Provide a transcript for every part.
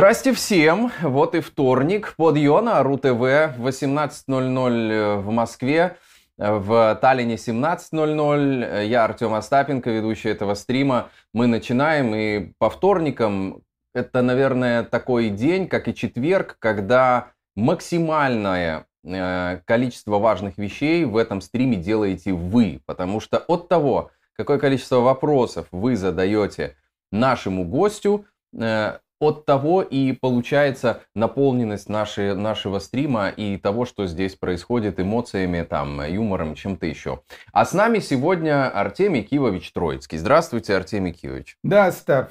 Здрасте всем! Вот и вторник. Подъема РУ-ТВ 18.00 в Москве, в Таллине 17.00. Я Артем Остапенко, ведущий этого стрима. Мы начинаем, и по вторникам это, наверное, такой день, как и четверг, когда максимальное э, количество важных вещей в этом стриме делаете вы. Потому что от того, какое количество вопросов вы задаете нашему гостю, э, от того и получается наполненность нашей, нашего стрима и того, что здесь происходит эмоциями, там, юмором, чем-то еще. А с нами сегодня Артемий Кивович Троицкий. Здравствуйте, Артемий Кивович. Да, Став,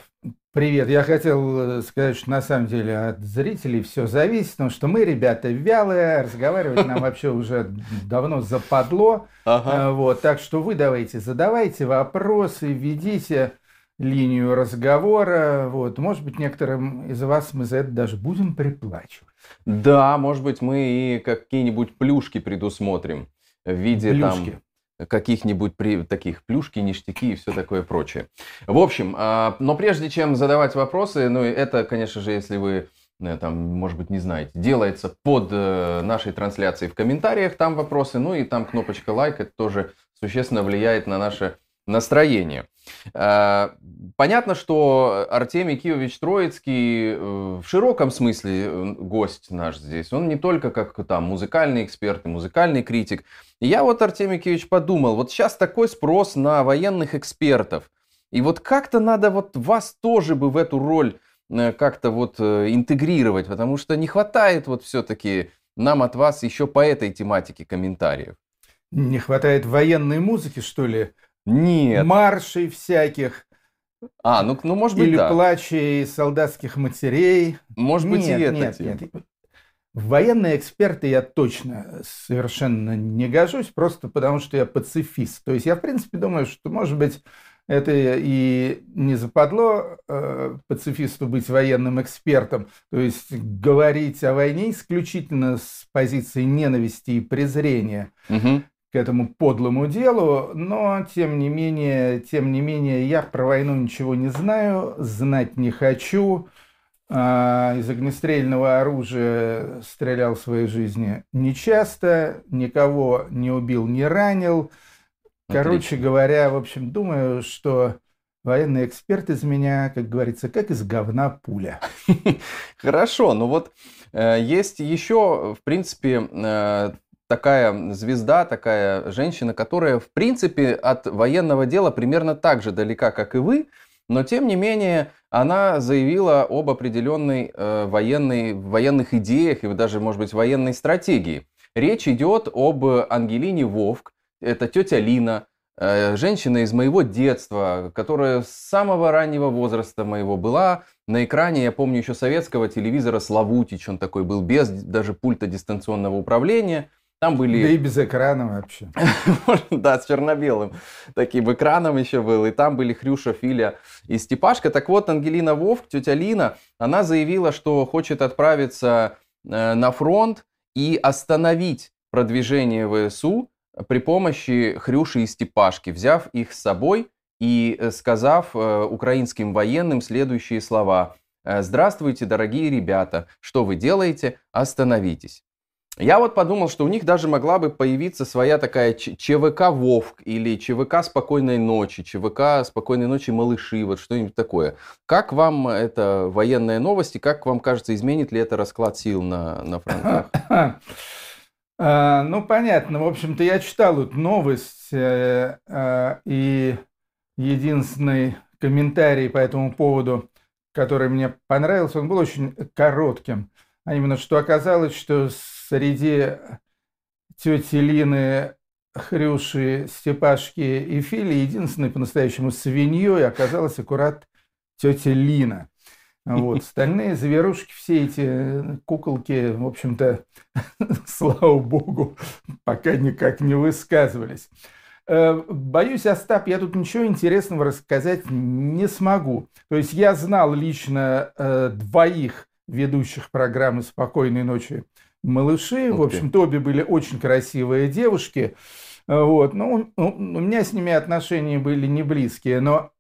привет. Я хотел э, сказать, что на самом деле от зрителей все зависит, потому что мы, ребята, вялые, разговаривать нам вообще уже давно западло. Э, вот, так что вы давайте задавайте вопросы, ведите линию разговора. Вот. Может быть, некоторым из вас мы за это даже будем приплачивать. Да, может быть, мы и какие-нибудь плюшки предусмотрим в виде плюшки. там каких-нибудь при... таких плюшки, ништяки и все такое прочее. В общем, а, но прежде чем задавать вопросы, ну это, конечно же, если вы э, там, может быть, не знаете, делается под э, нашей трансляцией в комментариях, там вопросы, ну и там кнопочка лайк, это тоже существенно влияет на наше настроение. Э, понятно, что Артемий Киевич Троицкий э, в широком смысле э, гость наш здесь. Он не только как там музыкальный эксперт и музыкальный критик. я вот, Артемий Киевич, подумал, вот сейчас такой спрос на военных экспертов. И вот как-то надо вот вас тоже бы в эту роль как-то вот интегрировать, потому что не хватает вот все-таки нам от вас еще по этой тематике комментариев. Не хватает военной музыки, что ли? Нет. Маршей всяких. А, ну, ну может быть, Или да. плачей солдатских матерей. Может быть, нет, и это. Нет, нет. В военные эксперты я точно совершенно не гожусь, просто потому что я пацифист. То есть я, в принципе, думаю, что, может быть, это и не западло э, пацифисту быть военным экспертом, то есть говорить о войне исключительно с позиции ненависти и презрения. Угу к этому подлому делу, но тем не менее, тем не менее, я про войну ничего не знаю, знать не хочу. А, из огнестрельного оружия стрелял в своей жизни нечасто, никого не убил, не ранил. Короче Отлично. говоря, в общем, думаю, что военный эксперт из меня, как говорится, как из говна пуля. Хорошо, ну вот э, есть еще, в принципе, э, такая звезда, такая женщина, которая, в принципе, от военного дела примерно так же далека, как и вы, но, тем не менее, она заявила об определенной э, военной, военных идеях и даже, может быть, военной стратегии. Речь идет об Ангелине Вовк, это тетя Лина, э, женщина из моего детства, которая с самого раннего возраста моего была на экране, я помню еще советского телевизора Славутич, он такой был без даже пульта дистанционного управления – там были... Да и без экрана вообще. да, с черно-белым таким экраном еще был. И там были Хрюша, Филя и Степашка. Так вот, Ангелина Вовк, тетя Лина, она заявила, что хочет отправиться э, на фронт и остановить продвижение ВСУ при помощи Хрюши и Степашки, взяв их с собой и э, сказав э, украинским военным следующие слова. «Здравствуйте, дорогие ребята! Что вы делаете? Остановитесь!» Я вот подумал, что у них даже могла бы появиться своя такая ЧВК Вовк или ЧВК Спокойной ночи, ЧВК Спокойной ночи малыши, вот что-нибудь такое. Как вам это военная новость и как вам кажется, изменит ли это расклад сил на, на фронтах? А, ну, понятно. В общем-то, я читал эту новость, э, э, и единственный комментарий по этому поводу, который мне понравился, он был очень коротким. А именно, что оказалось, что среди тети Лины, Хрюши, Степашки и Фили единственной по-настоящему свиньей оказалась аккурат тетя Лина. Вот. Остальные зверушки, все эти куколки, в общем-то, слава богу, пока никак не высказывались. Э, боюсь, Остап, я тут ничего интересного рассказать не смогу. То есть я знал лично э, двоих ведущих программы «Спокойной ночи» малыши. В общем-то, обе были очень красивые девушки. Вот. Ну, у меня с ними отношения были не близкие, но,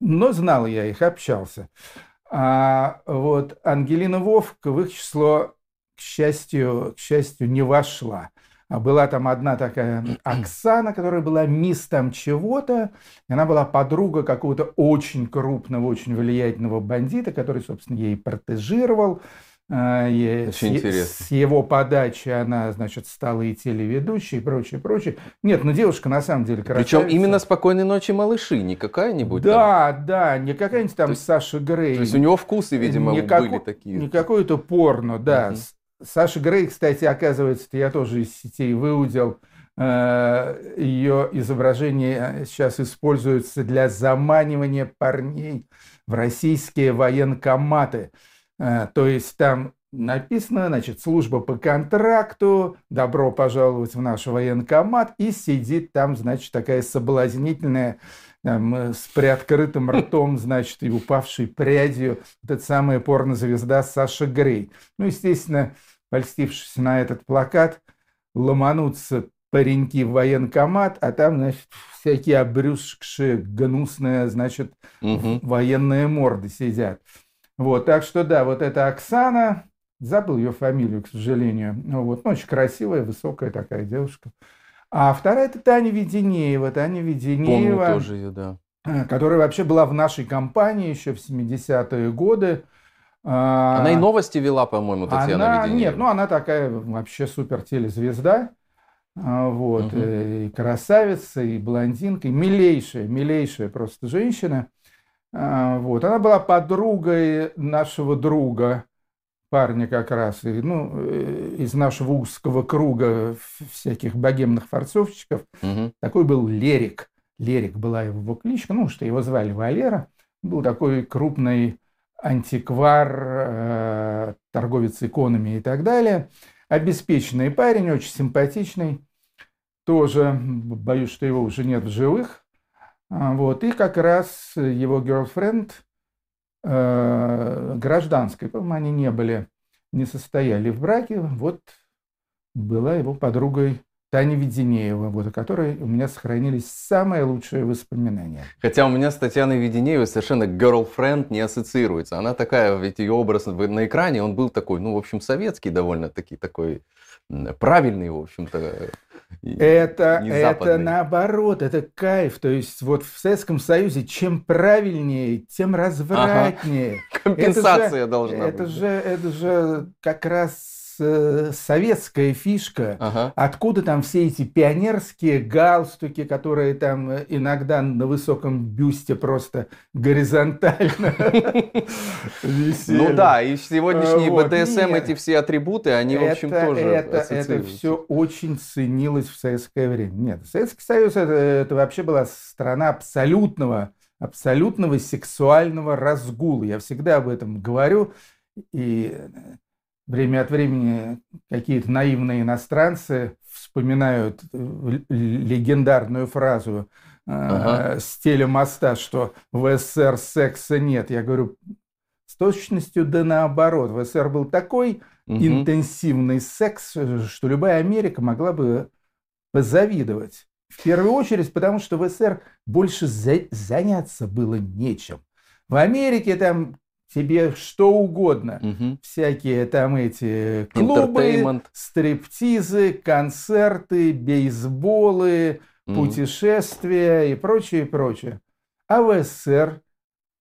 но знал я их, общался. А вот Ангелина Вовка в их число, к счастью, к счастью, не вошла. А была там одна такая Оксана, которая была мисс там чего-то. И она была подруга какого-то очень крупного, очень влиятельного бандита, который, собственно, ей протежировал. А, Очень с, интересно. С его подачи она, значит, стала и телеведущей, и прочее, прочее. Нет, ну девушка на самом деле красавица. Причем именно «Спокойной ночи, малыши», не какая-нибудь Да, там... да, не какая-нибудь там есть, Саша Грей. То есть у него вкусы, видимо, не были такие. Не какое-то порно, да. Угу. Саша Грей, кстати, оказывается, я тоже из сетей выудил, э, ее изображение сейчас используется для заманивания парней в российские военкоматы. Э, то есть там написано, значит, служба по контракту, добро пожаловать в наш военкомат, и сидит там, значит, такая соблазнительная там, с приоткрытым ртом, значит, и упавшей прядью, вот эта самая порнозвезда Саша Грей. Ну, естественно, польстившись на этот плакат, ломанутся пареньки в военкомат, а там, значит, всякие обрюзгшие, гнусные, значит, угу. военные морды сидят. Вот, так что да, вот эта Оксана, забыл ее фамилию, к сожалению, ну, вот, ну, очень красивая, высокая такая девушка. А вторая это Таня Веденеева. Таня Веденеева, Помню тоже ее, да. Э, которая вообще была в нашей компании еще в 70-е годы. А, она и новости вела, по-моему, Татьяна она, Нет, ну она такая вообще супер телезвезда. А, вот, угу. и красавица, и блондинка, и милейшая, милейшая просто женщина. А, вот. Она была подругой нашего друга, парня как раз, и, ну, э, из нашего узкого круга всяких богемных форцовщиков. Угу. Такой был Лерик. Лерик была его кличка, ну, что его звали Валера. Был такой крупный антиквар, э, торговец иконами и так далее. Обеспеченный парень, очень симпатичный. Тоже, боюсь, что его уже нет в живых. А, вот. И как раз его girlfriend э, гражданской, по-моему, они не были, не состояли в браке, вот была его подругой Таня Веденеева, вот, о которой у меня сохранились самые лучшие воспоминания. Хотя у меня с Татьяной Веденеевой совершенно girlfriend не ассоциируется. Она такая, ведь ее образ на экране, он был такой, ну, в общем, советский довольно-таки, такой правильный, в общем-то. Это, это наоборот, это кайф. То есть вот в Советском Союзе чем правильнее, тем развратнее. Ага. Компенсация это же, должна это быть. Же, это же как раз советская фишка, ага. откуда там все эти пионерские галстуки, которые там э, иногда на высоком бюсте просто горизонтально Ну да, и сегодняшние БДСМ, эти все атрибуты, они, в общем, тоже Это все очень ценилось в советское время. Нет, Советский Союз это вообще была страна абсолютного абсолютного сексуального разгула. Я всегда об этом говорю. И время от времени какие-то наивные иностранцы вспоминают э, легендарную фразу э, ага. с телемоста, что в СССР секса нет. Я говорю, с точностью да наоборот. В СССР был такой угу. интенсивный секс, что любая Америка могла бы позавидовать. В первую очередь, потому что в СССР больше за заняться было нечем. В Америке там тебе что угодно. Угу. Всякие там эти клубы, стриптизы, концерты, бейсболы, угу. путешествия и прочее, прочее. А в СССР,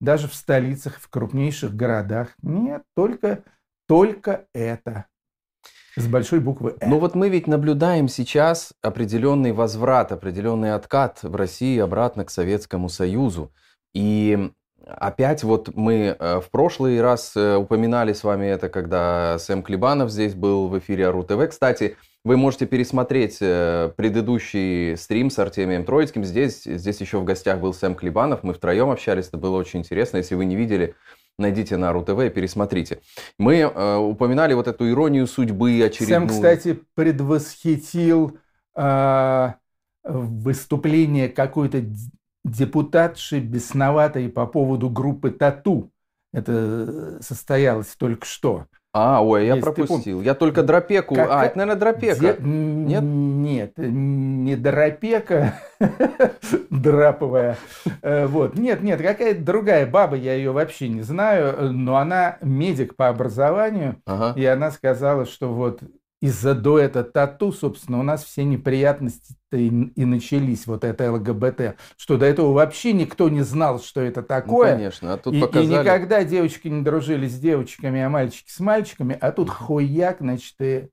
даже в столицах, в крупнейших городах, нет, только, только это. С большой буквы «Э». Ну вот мы ведь наблюдаем сейчас определенный возврат, определенный откат в России обратно к Советскому Союзу. И Опять вот мы э, в прошлый раз э, упоминали с вами это, когда Сэм Клебанов здесь был в эфире Ару ТВ. Кстати, вы можете пересмотреть э, предыдущий стрим с Артемием Троицким. Здесь, здесь еще в гостях был Сэм Клебанов. Мы втроем общались, это было очень интересно. Если вы не видели, найдите на Ару ТВ и пересмотрите. Мы упоминали вот эту иронию судьбы очередную. Сэм, кстати, предвосхитил выступление какой-то депутатши бесноватой по поводу группы «Тату». Это состоялось только что. А, ой, я пропустил. Я только дропеку. Как... А, это, наверное, дропека. Де... Нет? Нет, не дропека, драповая. Э, вот. Нет, нет, какая-то другая баба, я ее вообще не знаю, но она медик по образованию, ага. и она сказала, что вот из-за дуэта тату, собственно, у нас все неприятности и, и начались, вот это ЛГБТ, что до этого вообще никто не знал, что это ну, такое. Ну, конечно, а тут и, показали... и никогда девочки не дружили с девочками, а мальчики с мальчиками, а тут хуяк, значит, и,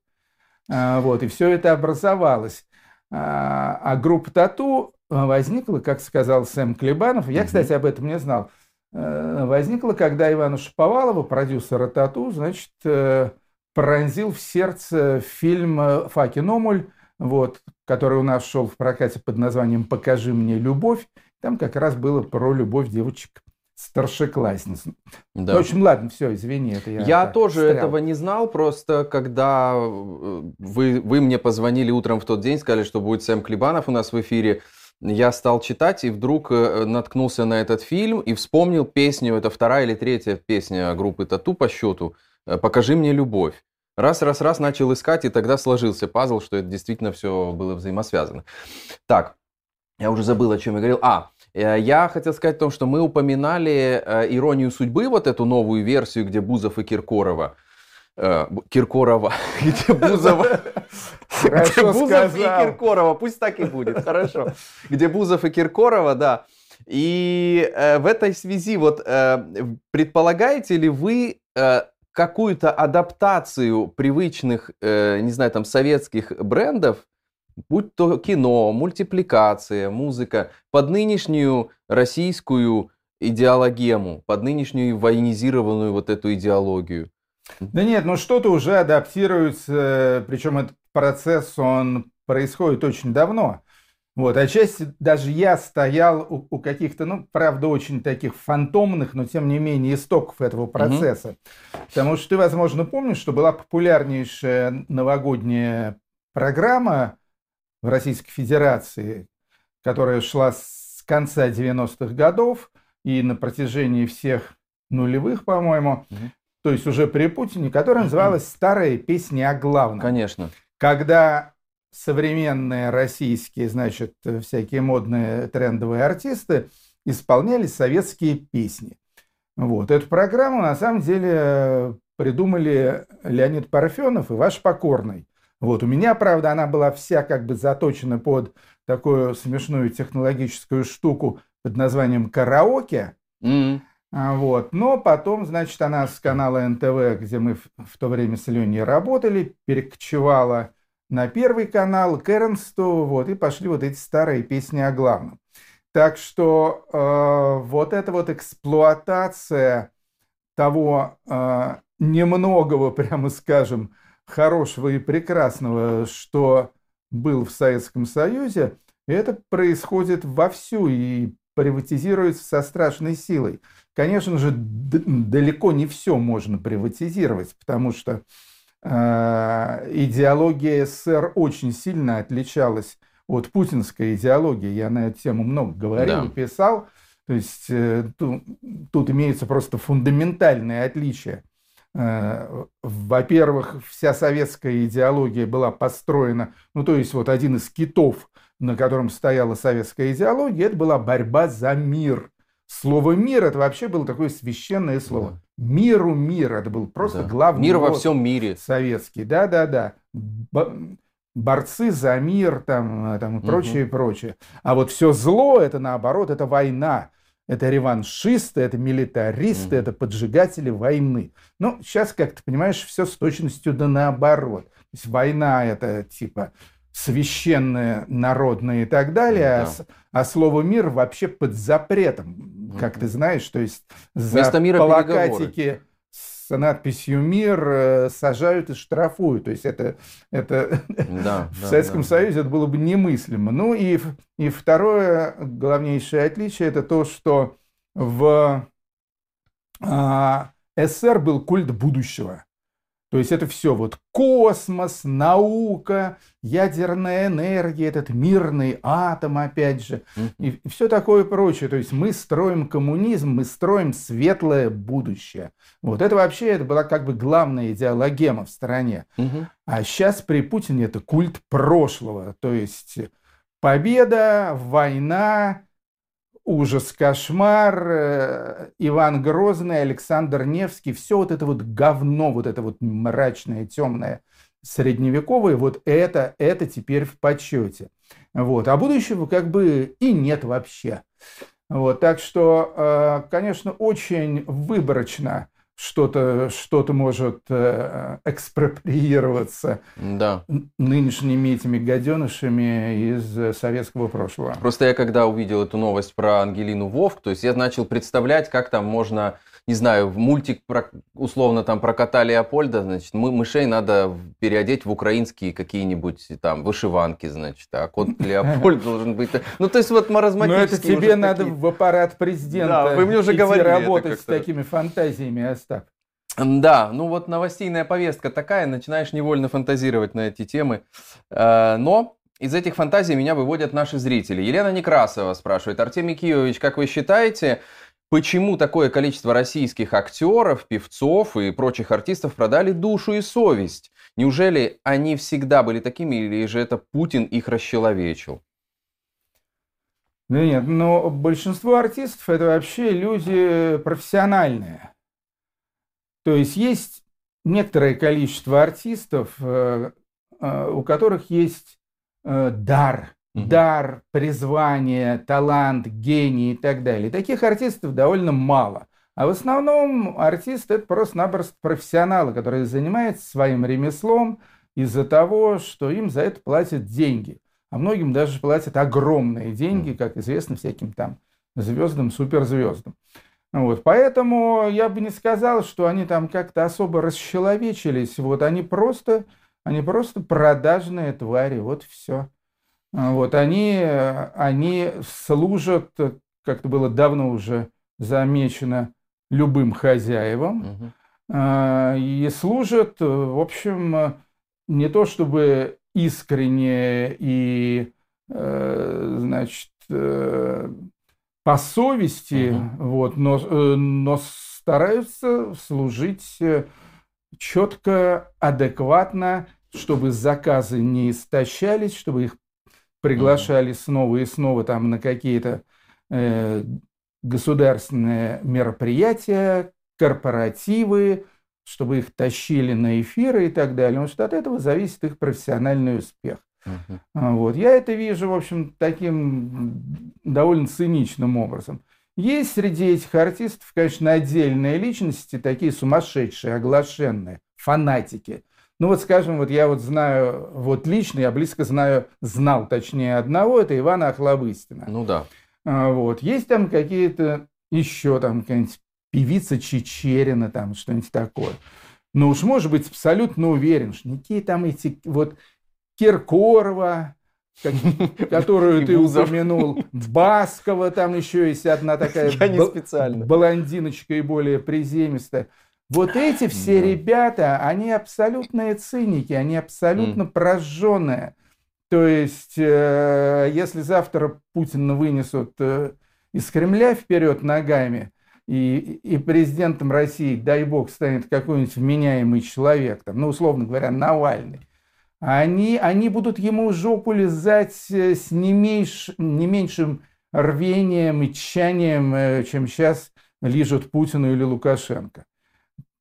а, вот, и все это образовалось. А, а группа тату возникла, как сказал Сэм Клебанов, я, кстати, об этом не знал, э, возникла, когда Ивана Шаповалова, продюсера тату, значит, э, пронзил в сердце фильм э, Факи Номуль, вот, который у нас шел в прокате под названием «Покажи мне любовь». Там как раз было про любовь девочек старшеклассниц. Да. В общем, ладно, все, извини, это я. Я тоже встрял. этого не знал, просто когда э, вы, вы мне позвонили утром в тот день, сказали, что будет Сэм Клебанов у нас в эфире, я стал читать и вдруг э, наткнулся на этот фильм и вспомнил песню, это вторая или третья песня группы Тату по счету, покажи мне любовь. Раз, раз, раз начал искать, и тогда сложился пазл, что это действительно все было взаимосвязано. Так, я уже забыл, о чем я говорил. А, э, я хотел сказать о том, что мы упоминали э, «Иронию судьбы», вот эту новую версию, где Бузов и Киркорова. Э, Киркорова, где Бузова... Где Бузов и Киркорова, пусть так и будет, хорошо. Где Бузов и Киркорова, да. И э, в этой связи, вот э, предполагаете ли вы э, какую-то адаптацию привычных, э, не знаю, там, советских брендов, будь то кино, мультипликация, музыка, под нынешнюю российскую идеологему, под нынешнюю военизированную вот эту идеологию? Да нет, ну что-то уже адаптируется, причем этот процесс, он происходит очень давно. Вот, отчасти даже я стоял у, у каких-то, ну, правда, очень таких фантомных, но тем не менее истоков этого процесса. Угу. Потому что ты, возможно, помнишь, что была популярнейшая новогодняя программа в Российской Федерации, которая шла с конца 90-х годов и на протяжении всех нулевых, по-моему, угу. то есть уже при Путине, которая называлась «Старая песня о главном». Конечно. Когда современные российские, значит, всякие модные трендовые артисты исполняли советские песни. Вот. Эту программу на самом деле придумали Леонид Парфенов и ваш покорный. Вот. У меня, правда, она была вся как бы заточена под такую смешную технологическую штуку под названием караоке. Mm-hmm. Вот. Но потом, значит, она с канала НТВ, где мы в, в то время с Леней работали, перекочевала на Первый канал, к Эрнсту, вот, и пошли вот эти старые песни о главном. Так что э, вот эта вот эксплуатация того э, немногого, прямо скажем, хорошего и прекрасного, что был в Советском Союзе, это происходит вовсю и приватизируется со страшной силой. Конечно же, далеко не все можно приватизировать, потому что идеология СССР очень сильно отличалась от путинской идеологии. Я на эту тему много говорил да. писал. То есть э, тут, тут имеется просто фундаментальное отличие. Э, во-первых, вся советская идеология была построена, ну то есть вот один из китов, на котором стояла советская идеология, это была борьба за мир. Слово «мир» — это вообще было такое священное слово. Да. Миру мир. Это был просто да. главный Мир во всем мире. Советский. Да-да-да. Борцы за мир там, там и прочее, угу. прочее. А вот все зло — это наоборот, это война. Это реваншисты, это милитаристы, угу. это поджигатели войны. Ну, сейчас, как ты понимаешь, все с точностью да наоборот. То есть война — это типа священное, народное и так далее, да. а, а слово «мир» вообще под запретом, как ты знаешь, то есть за мира плакатики с надписью «Мир» э, сажают и штрафуют. То есть это, это да, в да, Советском да. Союзе это было бы немыслимо. Ну и, и второе главнейшее отличие это то, что в а, СССР был культ будущего. То есть это все вот космос, наука, ядерная энергия, этот мирный атом, опять же, и все такое прочее. То есть мы строим коммунизм, мы строим светлое будущее. Вот это вообще это была как бы главная идеологема в стране. А сейчас при Путине это культ прошлого. То есть победа, война, ужас, кошмар, э, Иван Грозный, Александр Невский, все вот это вот говно, вот это вот мрачное, темное, средневековое, вот это, это теперь в почете. Вот. А будущего как бы и нет вообще. Вот. Так что, э, конечно, очень выборочно что-то что может э, экспроприироваться да. нынешними этими гаденышами из советского прошлого. Просто я когда увидел эту новость про Ангелину Вовк, то есть я начал представлять, как там можно не знаю, в мультик про, условно там про кота Леопольда, значит, мы, мышей надо переодеть в украинские какие-нибудь там вышиванки, значит, а кот Леопольд должен быть... Ну, то есть вот маразматические... Ну, это тебе надо в аппарат президента да, вы мне уже говорили работать с такими фантазиями, Остап. Да, ну вот новостейная повестка такая, начинаешь невольно фантазировать на эти темы. Э, но из этих фантазий меня выводят наши зрители. Елена Некрасова спрашивает, Артемий Киевич, как вы считаете, Почему такое количество российских актеров, певцов и прочих артистов продали душу и совесть? Неужели они всегда были такими, или же это Путин их расчеловечил? Да нет, но большинство артистов это вообще люди профессиональные. То есть есть некоторое количество артистов, э, э, у которых есть э, дар угу. дар, призвание, талант, гений и так далее. Таких артистов довольно мало. А в основном артист это просто-напросто профессионалы, которые занимаются своим ремеслом из-за того, что им за это платят деньги. А многим даже платят огромные деньги, как известно, всяким там звездам, суперзвездам. Вот, поэтому я бы не сказал, что они там как-то особо расчеловечились. Вот они просто, они просто продажные твари. Вот все. Вот, они, они служат, как это было давно уже замечено, любым хозяевам. Угу. И служат, в общем, не то чтобы искренне и, э, значит, э, по совести, угу. вот, но, э, но стараются служить четко, адекватно, чтобы заказы не истощались, чтобы их приглашали снова и снова там на какие-то э, государственные мероприятия, корпоративы, чтобы их тащили на эфиры и так далее. Потому что от этого зависит их профессиональный успех. Uh-huh. Вот. Я это вижу, в общем, таким довольно циничным образом. Есть среди этих артистов, конечно, отдельные личности, такие сумасшедшие, оглашенные, фанатики, ну вот, скажем, вот я вот знаю, вот лично я близко знаю, знал точнее одного, это Ивана Охлобыстина. Ну да. А, вот. Есть там какие-то еще там какая-нибудь певица Чечерина, там что-нибудь такое. Но уж может быть абсолютно уверен, что никакие там эти вот Киркорова, которую ты упомянул, Баскова, там еще есть одна такая Я не специально. блондиночка и более приземистая. Вот эти все да. ребята, они абсолютные циники, они абсолютно mm. прожженные. То есть, э, если завтра Путина вынесут э, из Кремля вперед ногами, и, и президентом России, дай бог, станет какой-нибудь вменяемый человек, там, ну, условно говоря, Навальный, они, они будут ему жопу лизать э, с не, меньш, не меньшим рвением и тщанием, э, чем сейчас лижут Путину или Лукашенко.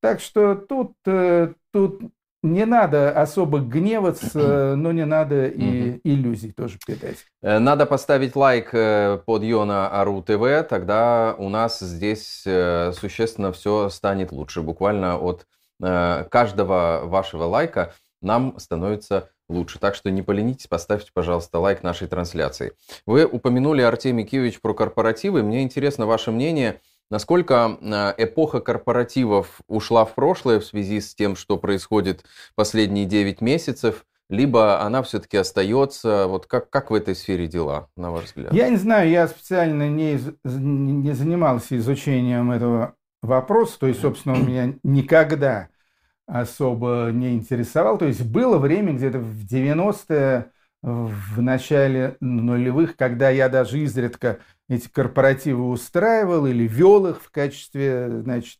Так что тут, э, тут не надо особо гневаться, но не надо и иллюзий тоже питать. Надо поставить лайк под Йона Ару ТВ, тогда у нас здесь существенно все станет лучше. Буквально от каждого вашего лайка нам становится лучше. Так что не поленитесь, поставьте, пожалуйста, лайк нашей трансляции. Вы упомянули, Артемий Киевич, про корпоративы. Мне интересно ваше мнение – Насколько а, эпоха корпоративов ушла в прошлое в связи с тем, что происходит последние 9 месяцев, либо она все-таки остается? Вот как, как в этой сфере дела, на ваш взгляд? Я не знаю, я специально не, не занимался изучением этого вопроса, то есть, собственно, у меня никогда особо не интересовал. То есть было время где-то в 90-е, в начале нулевых, когда я даже изредка эти корпоративы устраивал или вел их в качестве, значит,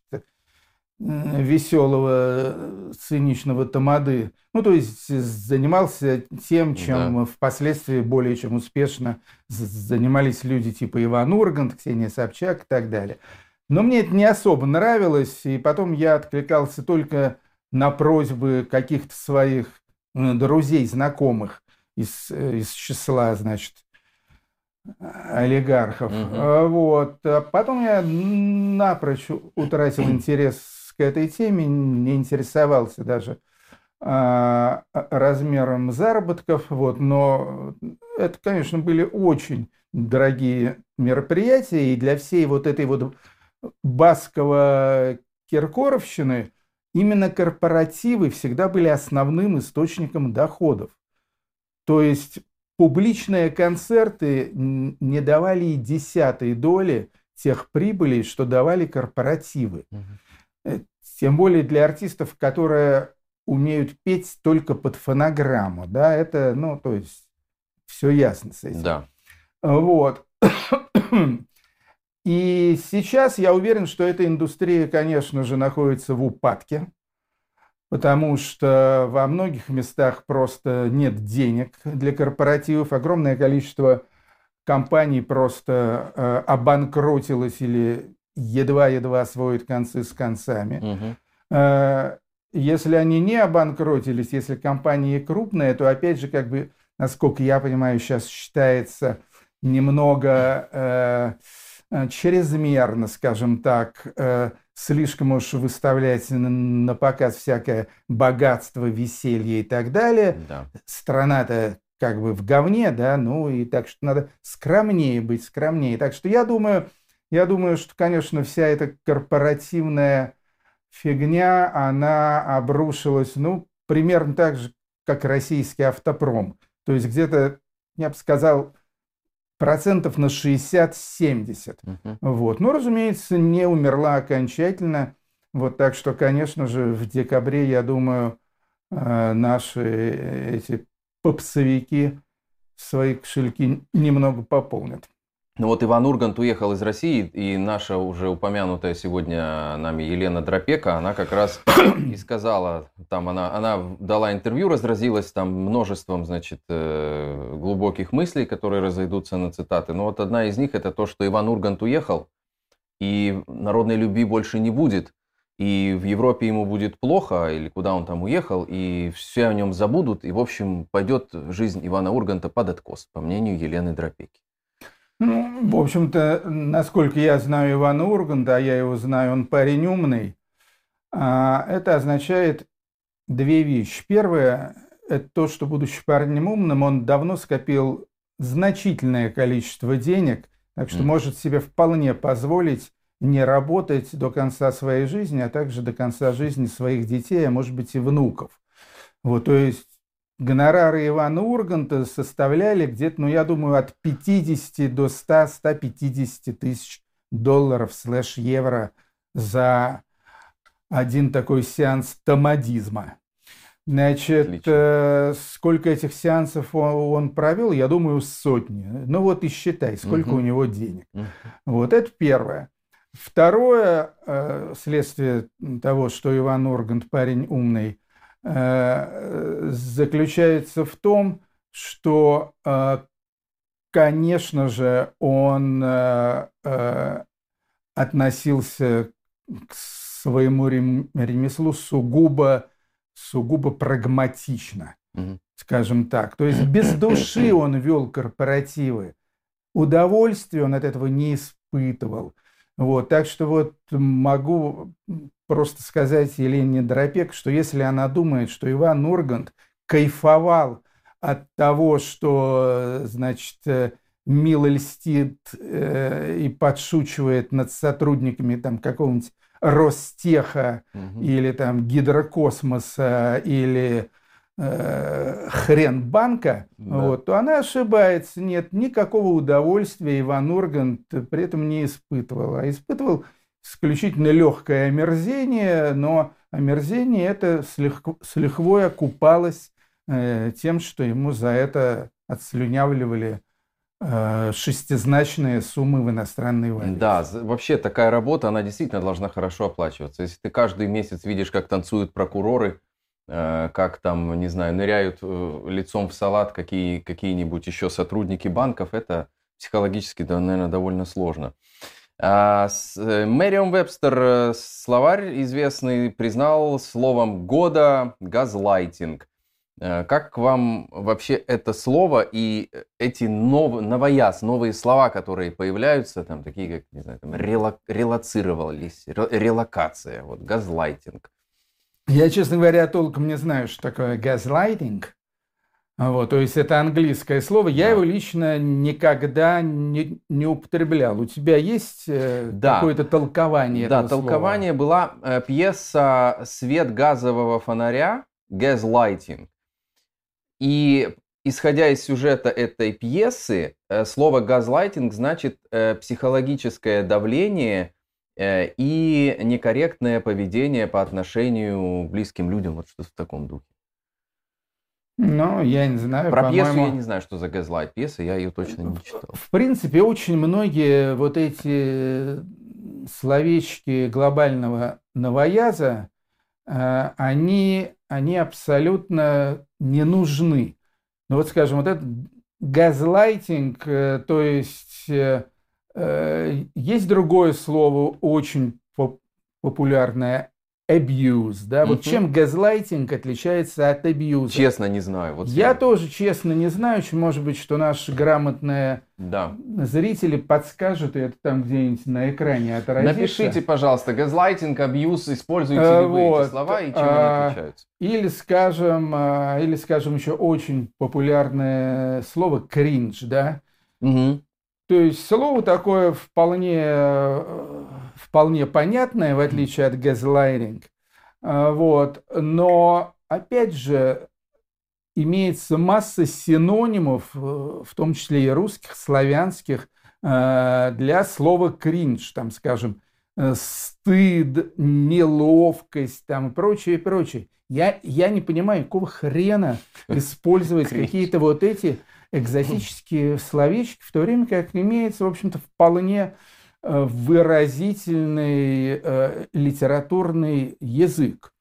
веселого, циничного тамады. Ну, то есть занимался тем, чем да. впоследствии более чем успешно занимались люди типа Иван Ургант, Ксения Собчак и так далее. Но мне это не особо нравилось, и потом я откликался только на просьбы каких-то своих друзей, знакомых из, из числа, значит, олигархов. Угу. Вот. А потом я напрочь утратил интерес к этой теме, не интересовался даже а, размером заработков, вот, но это, конечно, были очень дорогие мероприятия, и для всей вот этой вот басково-киркоровщины именно корпоративы всегда были основным источником доходов. То есть публичные концерты не давали и десятой доли тех прибылей, что давали корпоративы. Угу. Тем более для артистов, которые умеют петь только под фонограмму, да, это, ну, то есть все ясно с этим. Да. Вот. И сейчас я уверен, что эта индустрия, конечно же, находится в упадке потому что во многих местах просто нет денег для корпоративов. Огромное количество компаний просто э, обанкротилось или едва-едва сводит концы с концами. Угу. Э, если они не обанкротились, если компании крупные, то опять же, как бы, насколько я понимаю, сейчас считается немного э, чрезмерно, скажем так, э, слишком уж выставлять на показ всякое богатство, веселье и так далее. Да. Страна-то как бы в говне, да, ну и так что надо скромнее быть, скромнее. Так что я думаю, я думаю, что, конечно, вся эта корпоративная фигня, она обрушилась, ну, примерно так же, как российский автопром. То есть где-то, я бы сказал, процентов на 60-70. Угу. Вот. Но, разумеется, не умерла окончательно. Вот так что, конечно же, в декабре, я думаю, э, наши эти попсовики свои кошельки немного пополнят. Ну вот Иван Ургант уехал из России, и наша уже упомянутая сегодня нами Елена Дропека, она как раз и сказала, там она, она дала интервью, разразилась там множеством, значит, э, глубоких мыслей, которые разойдутся на цитаты. Но вот одна из них это то, что Иван Ургант уехал, и народной любви больше не будет, и в Европе ему будет плохо, или куда он там уехал, и все о нем забудут, и, в общем, пойдет жизнь Ивана Урганта под откос, по мнению Елены Дропеки. Ну, в общем-то, насколько я знаю Ивана Урганта, а я его знаю, он парень умный, а, это означает две вещи. Первое – это то, что, будучи парнем умным, он давно скопил значительное количество денег, так что mm. может себе вполне позволить не работать до конца своей жизни, а также до конца жизни своих детей, а может быть и внуков. Вот, то есть гонорары Ивана Урганта составляли где-то, ну, я думаю, от 50 до 100-150 тысяч долларов слэш евро за один такой сеанс томадизма. Значит, э, сколько этих сеансов он, провел, я думаю, сотни. Ну вот и считай, сколько угу. у него денег. Угу. Вот это первое. Второе, э, следствие того, что Иван Ургант парень умный, заключается в том, что, э, конечно же, он э, относился к своему ремеслу сугубо, сугубо прагматично, скажем так. То есть без души он вел корпоративы. Удовольствия он от этого не испытывал. Вот, так что вот могу просто сказать Елене Дропек, что если она думает, что Иван Ургант кайфовал от того, что, значит, э, мило льстит э, и подшучивает над сотрудниками там какого-нибудь Ростеха угу. или там Гидрокосмоса или э, хрен банка, да. вот, то она ошибается. Нет, никакого удовольствия Иван Ургант при этом не испытывал. А испытывал исключительно легкое омерзение, но омерзение это с, с лихвой окупалось э, тем, что ему за это отслюнявливали э, шестизначные суммы в иностранной валюте. Да, вообще такая работа, она действительно должна хорошо оплачиваться. Если ты каждый месяц видишь, как танцуют прокуроры, как там, не знаю, ныряют э, лицом в салат какие, какие-нибудь еще сотрудники банков, это психологически, да, наверное, довольно сложно. А, Мэриом Вебстер, э, словарь известный, признал словом года газлайтинг. Э, как вам вообще это слово и эти нов, новояз, новые слова, которые появляются, там такие как, не знаю, там, релак, релацировались, релокация, вот, газлайтинг? Я, честно говоря, толком не знаю, что такое газлайтинг. Вот, то есть это английское слово. Я да. его лично никогда не, не употреблял. У тебя есть э, да. какое-то толкование да, этого толкование слова? была э, пьеса «Свет газового фонаря» «Gaslighting». И исходя из сюжета этой пьесы, э, слово «газлайтинг» значит психологическое давление и некорректное поведение по отношению к близким людям, вот что в таком духе. Ну, я не знаю. Про пьесу я не знаю, что за газлайт пьеса, я ее точно не читал. В принципе, очень многие вот эти словечки глобального новояза, они, они абсолютно не нужны. Ну вот, скажем, вот этот газлайтинг, э, то есть э, э, есть другое слово очень популярное abuse, да, вот чем газлайтинг отличается от abuse? Честно не знаю. Вот я тоже честно не знаю, может быть, что наши грамотные да. зрители подскажут, и это там где-нибудь на экране отразится. Напишите, пожалуйста, газлайтинг, абьюз, используете ли вы вот. эти слова и чем а, они отличаются? Или, скажем, а, или, скажем, еще очень популярное слово кринж, да? Угу. То есть слово такое вполне, вполне понятное, в отличие от газлайринг. А, вот. Но, опять же, имеется масса синонимов, э, в том числе и русских, славянских, э, для слова кринж, там, скажем, э, стыд, неловкость там, и прочее, и прочее. Я, я не понимаю, какого хрена использовать какие-то вот эти экзотические словечки, в то время как имеется, в общем-то, вполне э, выразительный э, литературный язык.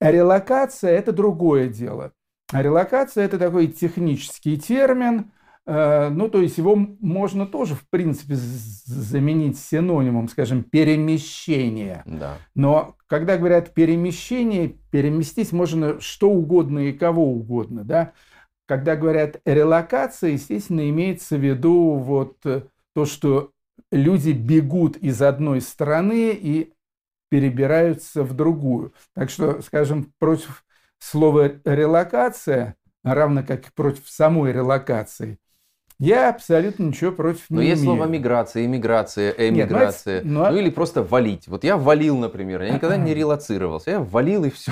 А релокация – это другое дело. А релокация – это такой технический термин, э, ну, то есть его можно тоже, в принципе, заменить синонимом, скажем, перемещение. Да. Но когда говорят перемещение, переместить можно что угодно и кого угодно, да. Когда говорят релокация, естественно, имеется в виду вот э, то, что люди бегут из одной страны и перебираются в другую. Так что, скажем, против слова релокация, равно как и против самой релокации, я абсолютно ничего против не Но имею. есть слово миграция, иммиграция, эмиграция. Нет, ну, ну, ну или просто валить. Вот я валил, например. Я никогда не релацировался. Я валил и все.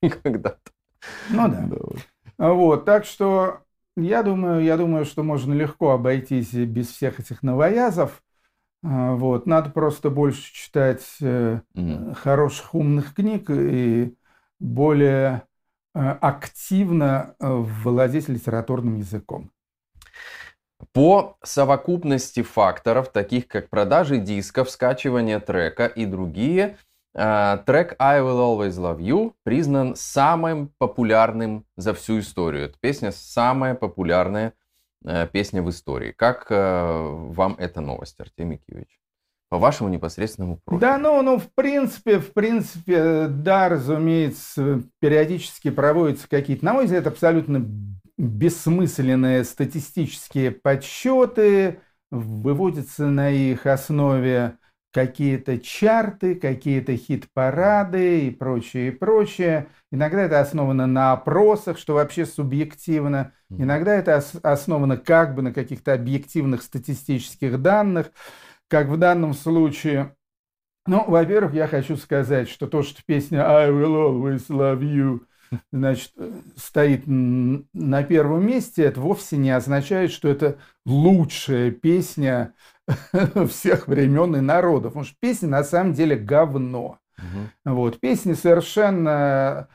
Когда-то. Ну да. да вот. Вот, так что я думаю, я думаю, что можно легко обойтись без всех этих новоязов. А, вот, надо просто больше читать mm. хороших умных книг и более э, активно э, владеть литературным языком. По совокупности факторов, таких как продажи дисков, скачивание трека и другие, трек I Will Always Love You признан самым популярным за всю историю. Эта песня самая популярная э, песня в истории. Как э, вам эта новость, Артемий Киевич? По вашему непосредственному профилю. Да, ну, ну, в принципе, в принципе, да, разумеется, периодически проводятся какие-то, на мой взгляд, абсолютно бессмысленные статистические подсчеты, выводятся на их основе какие-то чарты, какие-то хит-парады и прочее, и прочее. Иногда это основано на опросах, что вообще субъективно. Иногда это основано как бы на каких-то объективных статистических данных, как в данном случае. Ну, во-первых, я хочу сказать, что то, что песня «I will always love you» значит, стоит на первом месте, это вовсе не означает, что это лучшая песня всех времен и народов. Потому что песня на самом деле говно. Угу. Вот. Песня совершенно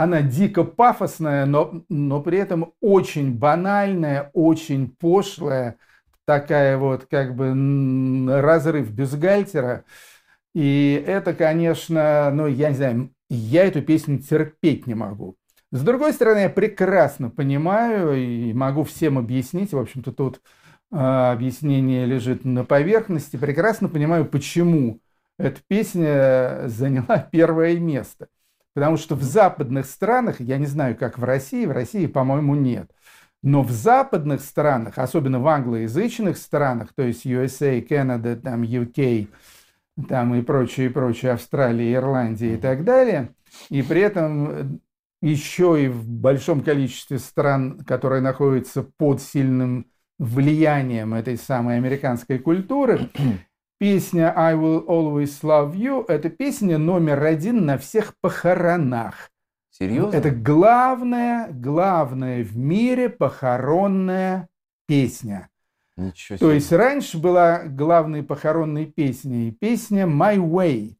она дико пафосная, но, но при этом очень банальная, очень пошлая, такая вот как бы разрыв бюстгальтера. И это, конечно, ну, я не знаю, я эту песню терпеть не могу. С другой стороны, я прекрасно понимаю и могу всем объяснить, в общем-то, тут э, объяснение лежит на поверхности, прекрасно понимаю, почему эта песня заняла первое место – Потому что в западных странах, я не знаю, как в России, в России, по-моему, нет. Но в западных странах, особенно в англоязычных странах, то есть USA, Canada, там UK, там и прочее, и прочее, Австралия, Ирландия и так далее, и при этом еще и в большом количестве стран, которые находятся под сильным влиянием этой самой американской культуры, Песня «I will always love you» – это песня номер один на всех похоронах. Серьезно? Это главная, главная в мире похоронная песня. Ничего себе. То есть раньше была главной похоронной песней песня «My Way».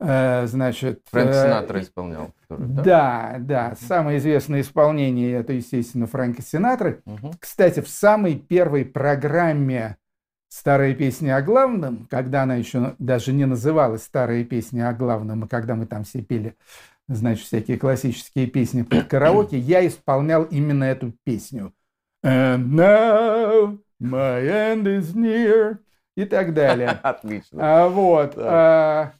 Э, значит, Фрэнк э, Синатра исполнял. Который, да, да, да. Самое известное исполнение это, естественно, Фрэнка Синатры. Угу. Кстати, в самой первой программе старая песня о главном, когда она еще даже не называлась старая песня о главном, а когда мы там все пели, значит, всякие классические песни под караоке, я исполнял именно эту песню. And now my end is near и так далее. Отлично. А, вот. А,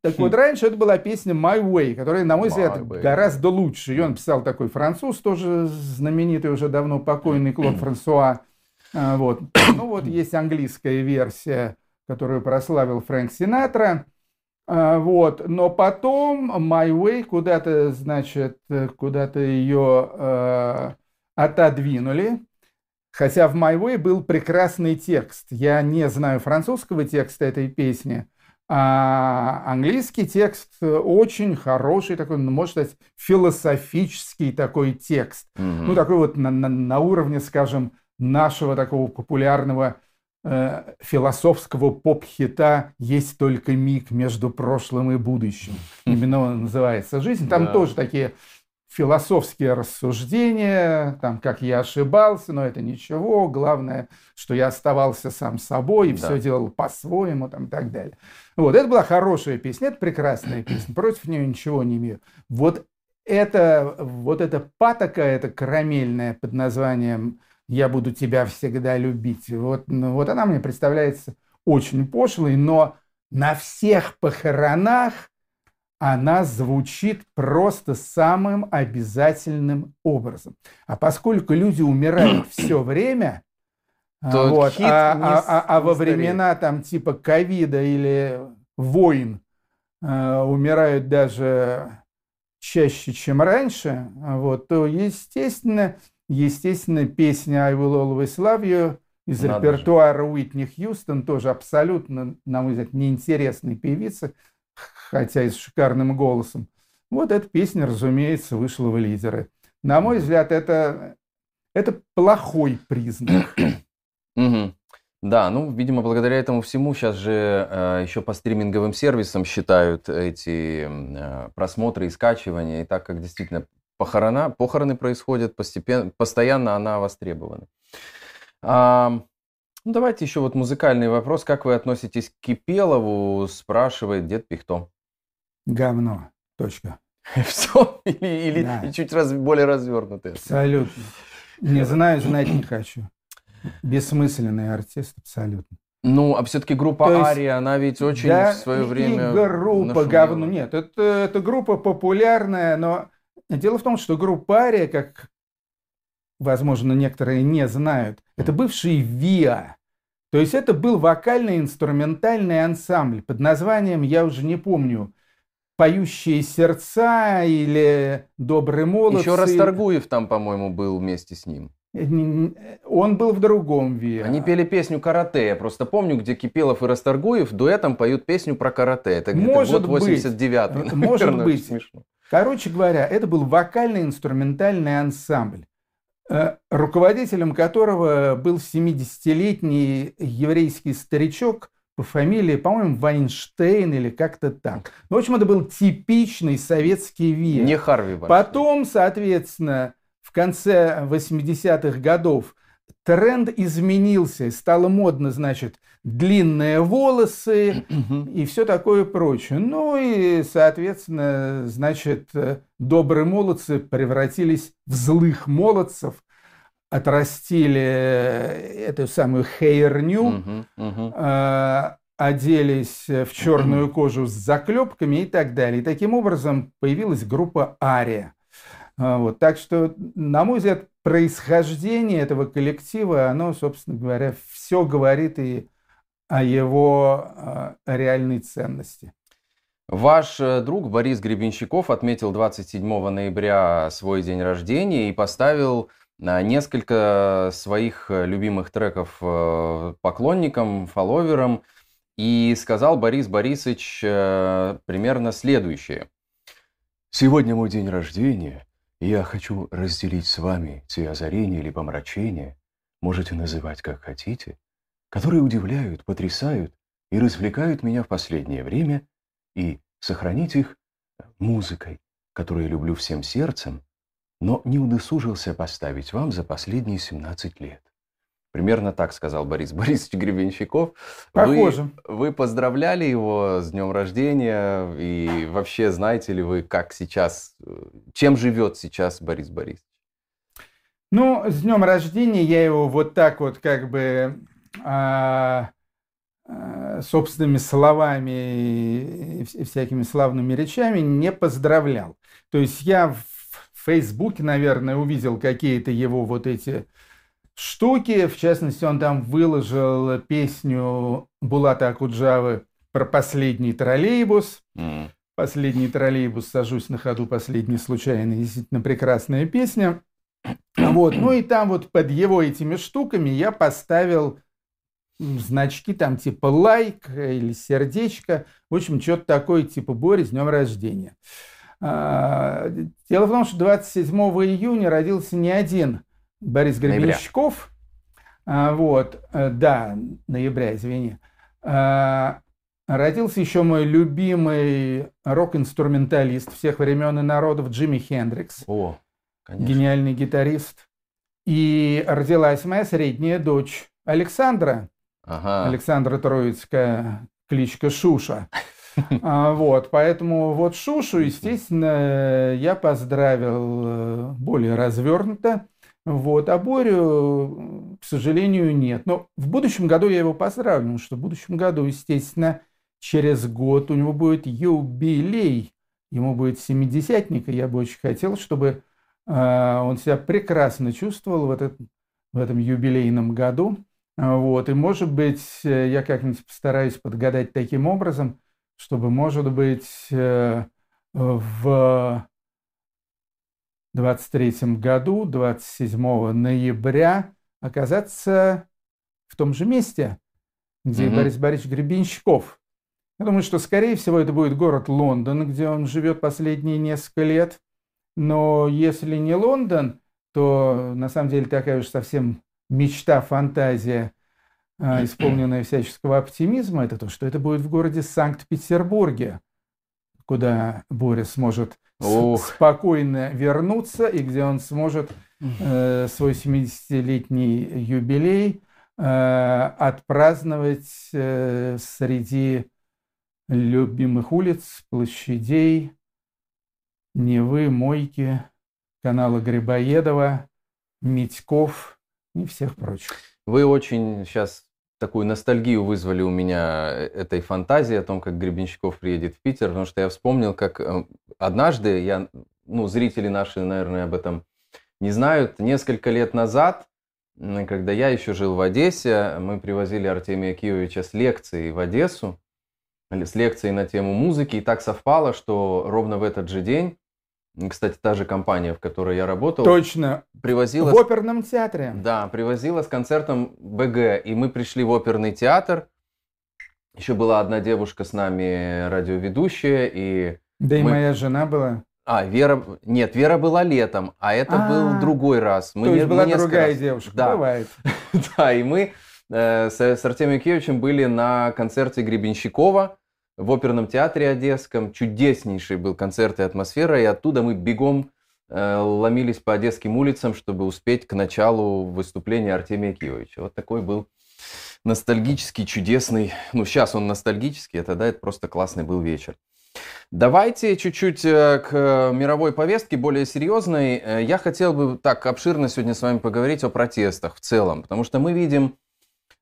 так вот, раньше это была песня My Way, которая, на мой взгляд, гораздо лучше. Ее написал такой француз, тоже знаменитый, уже давно покойный Клод Франсуа. А, вот. Ну вот есть английская версия, которую прославил Фрэнк Синатра. А, вот. Но потом My Way куда-то, значит, куда-то ее э, отодвинули. Хотя в My Way был прекрасный текст. Я не знаю французского текста этой песни, а английский текст очень хороший, такой, ну, можно сказать, философический такой текст. Mm-hmm. Ну, такой вот на, на, на уровне, скажем, нашего такого популярного э, философского поп-хита «Есть только миг между прошлым и будущим». Именно он называется «Жизнь». Там да. тоже такие философские рассуждения, там, как я ошибался, но это ничего, главное, что я оставался сам собой и да. все делал по-своему, там, и так далее. Вот, это была хорошая песня, это прекрасная песня, против нее ничего не имею. Вот это, вот эта патока, эта карамельная под названием я буду тебя всегда любить. Вот, ну, вот она мне представляется очень пошлой, но на всех похоронах она звучит просто самым обязательным образом. А поскольку люди умирают все время, То вот, а, а, а, а во времена там типа ковида или войн э, умирают даже чаще, чем раньше, вот, то, естественно, Естественно, песня «I will always love you» из Надо репертуара же. Уитни Хьюстон, тоже абсолютно, на мой взгляд, неинтересной певицы, хотя и с шикарным голосом. Вот эта песня, разумеется, вышла в лидеры. На мой взгляд, это, это плохой признак. Да, ну, видимо, благодаря этому всему сейчас же э, еще по стриминговым сервисам считают эти э, просмотры и скачивания. И так как действительно похорона, похороны происходят постепенно, постоянно она востребована. А, ну, давайте еще вот музыкальный вопрос. Как вы относитесь к Кипелову, спрашивает дед Пихто. Говно. Точка. Все? Или, или да. чуть раз, более развернутый? Абсолютно. Не знаю, знать не хочу. Бессмысленный артист, абсолютно. Ну, а все-таки группа есть, Ария, она ведь очень да, в свое время. И группа говно. Нет, это, это группа популярная, но Дело в том, что группа Ария, как, возможно, некоторые не знают, это бывший ВИА. То есть это был вокально-инструментальный ансамбль под названием, я уже не помню, «Поющие сердца» или «Добрые молодцы». Еще Расторгуев там, по-моему, был вместе с ним. Он был в другом ВИА. Они пели песню «Карате». Я просто помню, где Кипелов и Расторгуев дуэтом поют песню про карате. Это где-то Может год 89-й. Может быть. Смешно. Короче говоря, это был вокально-инструментальный ансамбль, э, руководителем которого был 70-летний еврейский старичок по фамилии, по-моему, Вайнштейн или как-то так. Ну, в общем, это был типичный советский веер. Не Харви Вайнштейн. Потом, соответственно, в конце 80-х годов тренд изменился, стало модно, значит, длинные волосы и все такое прочее. Ну и, соответственно, значит, добрые молодцы превратились в злых молодцев, отрастили эту самую хейрню, а, оделись в черную кожу с заклепками и так далее. И таким образом появилась группа Ария. А, вот. Так что, на мой взгляд, происхождение этого коллектива, оно, собственно говоря, все говорит и о его э, реальной ценности. Ваш э, друг Борис Гребенщиков отметил 27 ноября свой день рождения и поставил э, несколько своих э, любимых треков поклонникам, фолловерам. И сказал Борис Борисович примерно следующее. «Сегодня мой день рождения, я хочу разделить с вами те озарения или помрачения, можете называть как хотите, которые удивляют, потрясают и развлекают меня в последнее время, и сохранить их музыкой, которую люблю всем сердцем, но не удосужился поставить вам за последние 17 лет. Примерно так сказал Борис Борисович Гребенщиков. Похоже. Вы, вы поздравляли его с днем рождения и вообще знаете ли вы, как сейчас, чем живет сейчас Борис Борисович? Ну, с днем рождения я его вот так вот как бы а, а, собственными словами и всякими славными речами не поздравлял. То есть я в Фейсбуке, наверное, увидел какие-то его вот эти штуки. В частности, он там выложил песню Булата Акуджавы про последний троллейбус. Mm. Последний троллейбус, сажусь на ходу, последний случайный. Действительно прекрасная песня. Вот. Ну и там вот под его этими штуками я поставил значки там типа лайк или сердечко. В общем, что-то такое типа Борис, с днем рождения. А, дело в том, что 27 июня родился не один Борис Гребенщиков. А, вот, э, да, ноября, извини. А, родился еще мой любимый рок-инструменталист всех времен и народов Джимми Хендрикс. О, конечно. Гениальный гитарист. И родилась моя средняя дочь Александра. Ага. Александра Троицкая, кличка Шуша. А, вот, поэтому вот Шушу, естественно, я поздравил э, более развернуто. Вот, а Борю, к сожалению, нет. Но в будущем году я его поздравлю, потому что в будущем году, естественно, через год у него будет юбилей. Ему будет семидесятник, и я бы очень хотел, чтобы э, он себя прекрасно чувствовал в, этот, в этом юбилейном году. Вот, и, может быть, э, я как-нибудь постараюсь подгадать таким образом, чтобы, может быть, э, в 23 году, 27 ноября, оказаться в том же месте, где угу. Борис Борисович Гребенщиков. Я думаю, что, скорее всего, это будет город Лондон, где он живет последние несколько лет. Но если не Лондон, то на самом деле такая уж совсем мечта, фантазия, а, исполненная всяческого оптимизма, это то, что это будет в городе Санкт-Петербурге, куда Борис сможет Ох. спокойно вернуться и где он сможет э, свой 70-летний юбилей э, отпраздновать э, среди любимых улиц, площадей, Невы, Мойки, канала Грибоедова, Митьков и всех прочих. Вы очень сейчас такую ностальгию вызвали у меня э, этой фантазии о том, как Гребенщиков приедет в Питер, потому что я вспомнил, как э, однажды, я, ну, зрители наши, наверное, об этом не знают, несколько лет назад, когда я еще жил в Одессе, мы привозили Артемия Киевича с лекцией в Одессу, с лекцией на тему музыки, и так совпало, что ровно в этот же день кстати, та же компания, в которой я работал. Точно. Привозила... В оперном театре. Да, привозила с концертом БГ. И мы пришли в оперный театр. Еще была одна девушка с нами, радиоведущая. И да мы... и моя жена была. А, Вера... Нет, Вера была летом, а это А-а-а. был другой раз. Мы То есть была другая раз... девушка, да. бывает. да, и мы э, с, с Артемием Киевичем были на концерте Гребенщикова в оперном театре Одесском. Чудеснейший был концерт и атмосфера, и оттуда мы бегом э, ломились по одесским улицам, чтобы успеть к началу выступления Артемия Киевича. Вот такой был ностальгический, чудесный, ну сейчас он ностальгический, а тогда это просто классный был вечер. Давайте чуть-чуть э, к мировой повестке, более серьезной. Э, я хотел бы так обширно сегодня с вами поговорить о протестах в целом, потому что мы видим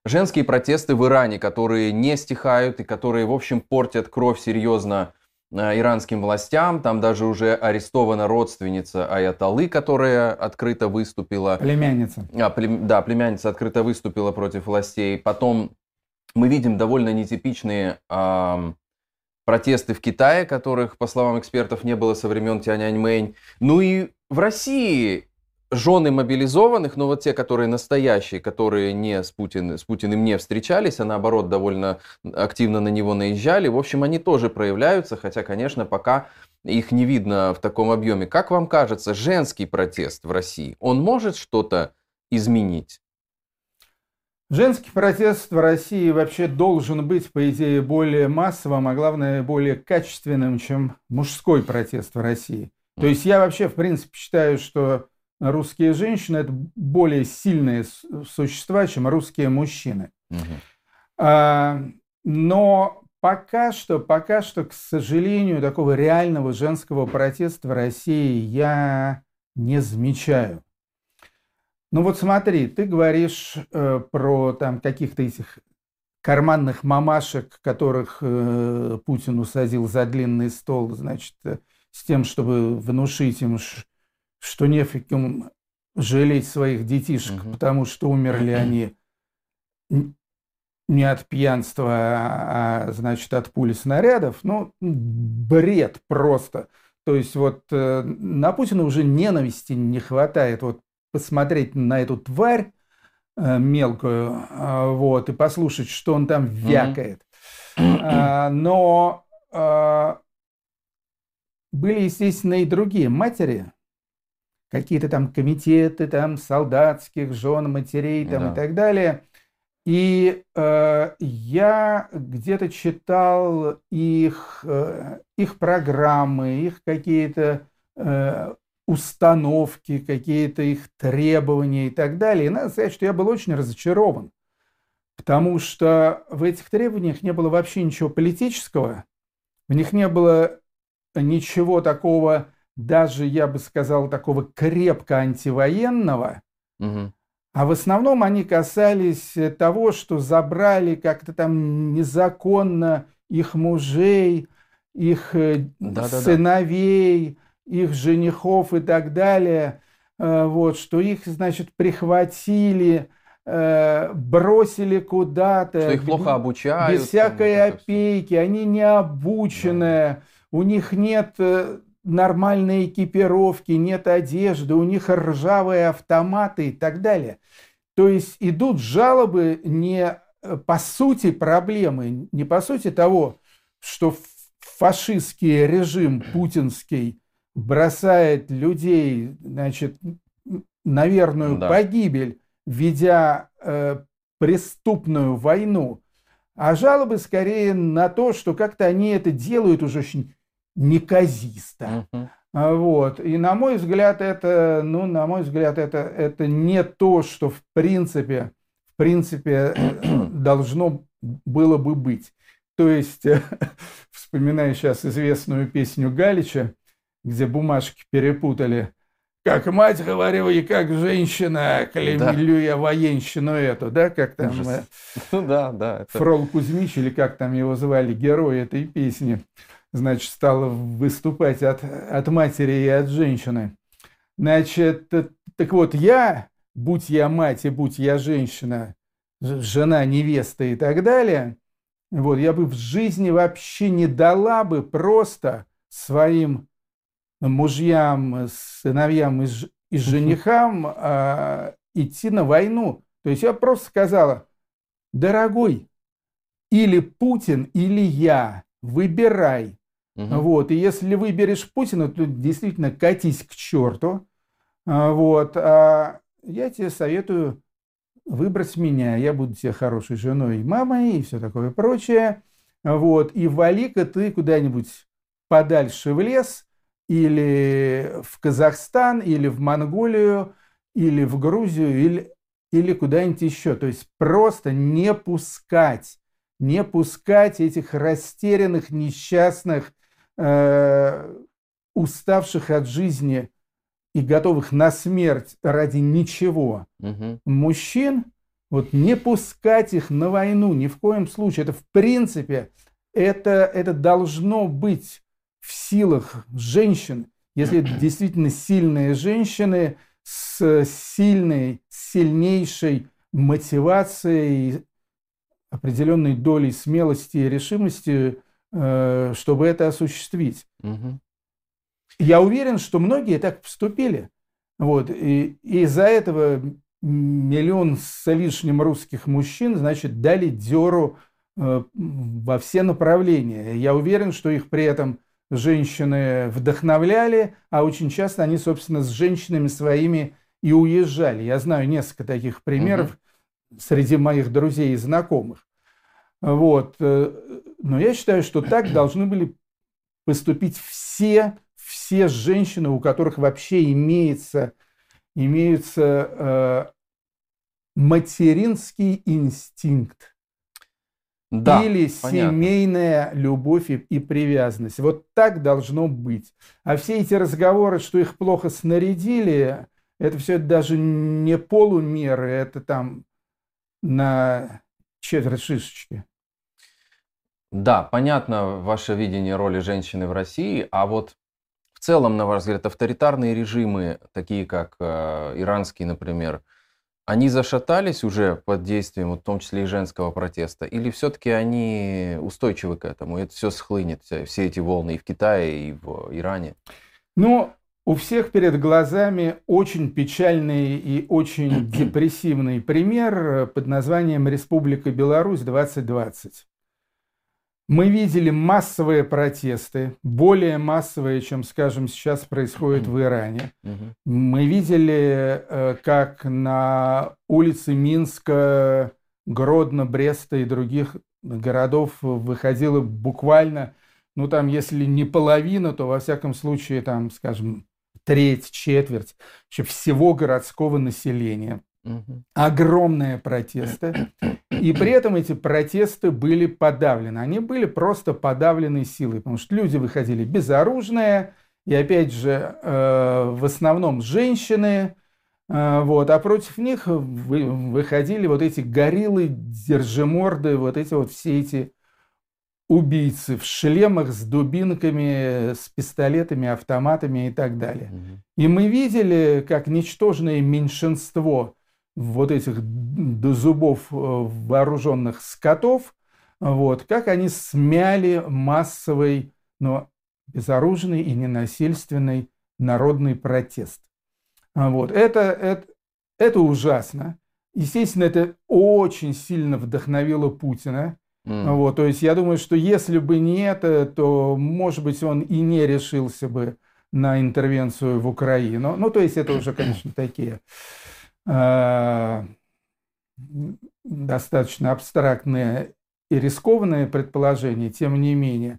женские протесты в Иране, которые не стихают и которые, в общем, портят кровь серьезно э, иранским властям. Там даже уже арестована родственница Аяталы, которая открыто выступила. Племянница. А, плем... Да, племянница открыто выступила против властей. Потом мы видим довольно нетипичные э, протесты в Китае, которых, по словам экспертов, не было со времен Тяньаньмэнь. Ну и в России жены мобилизованных, но вот те, которые настоящие, которые не с, Путин, с Путиным не встречались, а наоборот довольно активно на него наезжали, в общем, они тоже проявляются, хотя, конечно, пока их не видно в таком объеме. Как вам кажется, женский протест в России, он может что-то изменить? Женский протест в России вообще должен быть, по идее, более массовым, а главное, более качественным, чем мужской протест в России. То есть я вообще, в принципе, считаю, что русские женщины это более сильные существа, чем русские мужчины. Угу. Но пока что, пока что, к сожалению, такого реального женского протеста в России я не замечаю. Ну вот смотри, ты говоришь э, про там каких-то этих карманных мамашек, которых э, Путин усадил за длинный стол, значит, э, с тем, чтобы внушить им, что нефиг им жалеть своих детишек, угу. потому что умерли они не от пьянства, а, а, значит, от пули снарядов. Ну, бред просто. То есть вот э, на Путина уже ненависти не хватает. Вот посмотреть на эту тварь э, мелкую, э, вот, и послушать, что он там вякает. Mm-hmm. но э, были, естественно, и другие матери, какие-то там комитеты там солдатских жен, матерей там да. и так далее. И э, я где-то читал их, э, их программы, их какие-то э, установки, какие-то их требования и так далее. И надо сказать, что я был очень разочарован, потому что в этих требованиях не было вообще ничего политического, в них не было ничего такого, даже, я бы сказал, такого крепко антивоенного, угу. а в основном они касались того, что забрали как-то там незаконно их мужей, их да, сыновей, да, да их женихов и так далее, э, вот, что их, значит, прихватили, э, бросили куда-то. Что их плохо обучают. Без всякой там, опеки, они не обученные, да. у них нет э, нормальной экипировки, нет одежды, у них ржавые автоматы и так далее. То есть идут жалобы не по сути проблемы, не по сути того, что фашистский режим путинский бросает людей, значит, на верную да. погибель, ведя э, преступную войну, а жалобы скорее на то, что как-то они это делают уже очень неказисто. Угу. Вот. И на мой взгляд, это, ну, на мой взгляд, это, это не то, что в принципе, в принципе э, должно было бы быть. То есть, вспоминаю сейчас известную песню Галича, где бумажки перепутали. Как мать говорю и как женщина, клемлю да. я военщину эту, да, как там... Э, ну да, да. Это... Фрол Кузьмич, или как там его звали, герой этой песни, значит, стал выступать от, от матери и от женщины. Значит, э, так вот, я, будь я мать и будь я женщина, жена, невеста и так далее, вот, я бы в жизни вообще не дала бы просто своим мужьям, сыновьям и, и женихам э, идти на войну. То есть я просто сказала, дорогой, или Путин, или я, выбирай. Угу. Вот, и если выберешь Путина, то действительно катись к черту. А, вот, а я тебе советую выбрать меня, я буду тебе хорошей женой и мамой, и все такое прочее. Вот, и вали-ка ты куда-нибудь подальше в лес, или в Казахстан, или в Монголию, или в Грузию, или, или куда-нибудь еще. То есть просто не пускать, не пускать этих растерянных, несчастных, э, уставших от жизни и готовых на смерть ради ничего угу. мужчин, вот не пускать их на войну ни в коем случае. Это в принципе, это, это должно быть в силах женщин, если это действительно сильные женщины с сильной, сильнейшей мотивацией, определенной долей смелости и решимости, чтобы это осуществить. Угу. Я уверен, что многие так поступили. Вот. И, и из-за этого миллион с лишним русских мужчин, значит, дали деру э, во все направления. Я уверен, что их при этом женщины вдохновляли, а очень часто они, собственно, с женщинами своими и уезжали. Я знаю несколько таких примеров угу. среди моих друзей и знакомых. Вот. Э, но я считаю, что так должны были поступить все все женщины, у которых вообще имеется, имеется э, материнский инстинкт. Да, или понятно. семейная любовь и, и привязанность. Вот так должно быть. А все эти разговоры, что их плохо снарядили, это все даже не полумеры, это там на четверть шишечки. Да, понятно ваше видение роли женщины в России, а вот целом, на ваш взгляд, авторитарные режимы, такие как э, иранский, например, они зашатались уже под действием, в том числе и женского протеста, или все-таки они устойчивы к этому, и это все схлынет, все эти волны и в Китае, и в Иране? Ну, у всех перед глазами очень печальный и очень депрессивный пример под названием «Республика Беларусь 2020». Мы видели массовые протесты, более массовые, чем, скажем, сейчас происходит в Иране. Мы видели, э, как на улице Минска, Гродно, Бреста и других городов выходило буквально, ну там, если не половина, то во всяком случае, там, скажем, треть, четверть всего городского населения. Угу. Огромные протесты. И при этом эти протесты были подавлены. Они были просто подавлены силой, потому что люди выходили безоружные, и опять же, э, в основном женщины, э, вот, а против них вы, выходили вот эти гориллы, держиморды, вот эти вот все эти убийцы в шлемах с дубинками, с пистолетами, автоматами и так далее. И мы видели, как ничтожное меньшинство вот этих до зубов э, вооруженных скотов, вот, как они смяли массовый, но безоружный и ненасильственный народный протест. Вот. Это, это, это ужасно. Естественно, это очень сильно вдохновило Путина. Mm. Вот, то есть я думаю, что если бы не это, то, может быть, он и не решился бы на интервенцию в Украину. Ну, то есть это уже, конечно, такие достаточно абстрактные и рискованные предположения, тем не менее.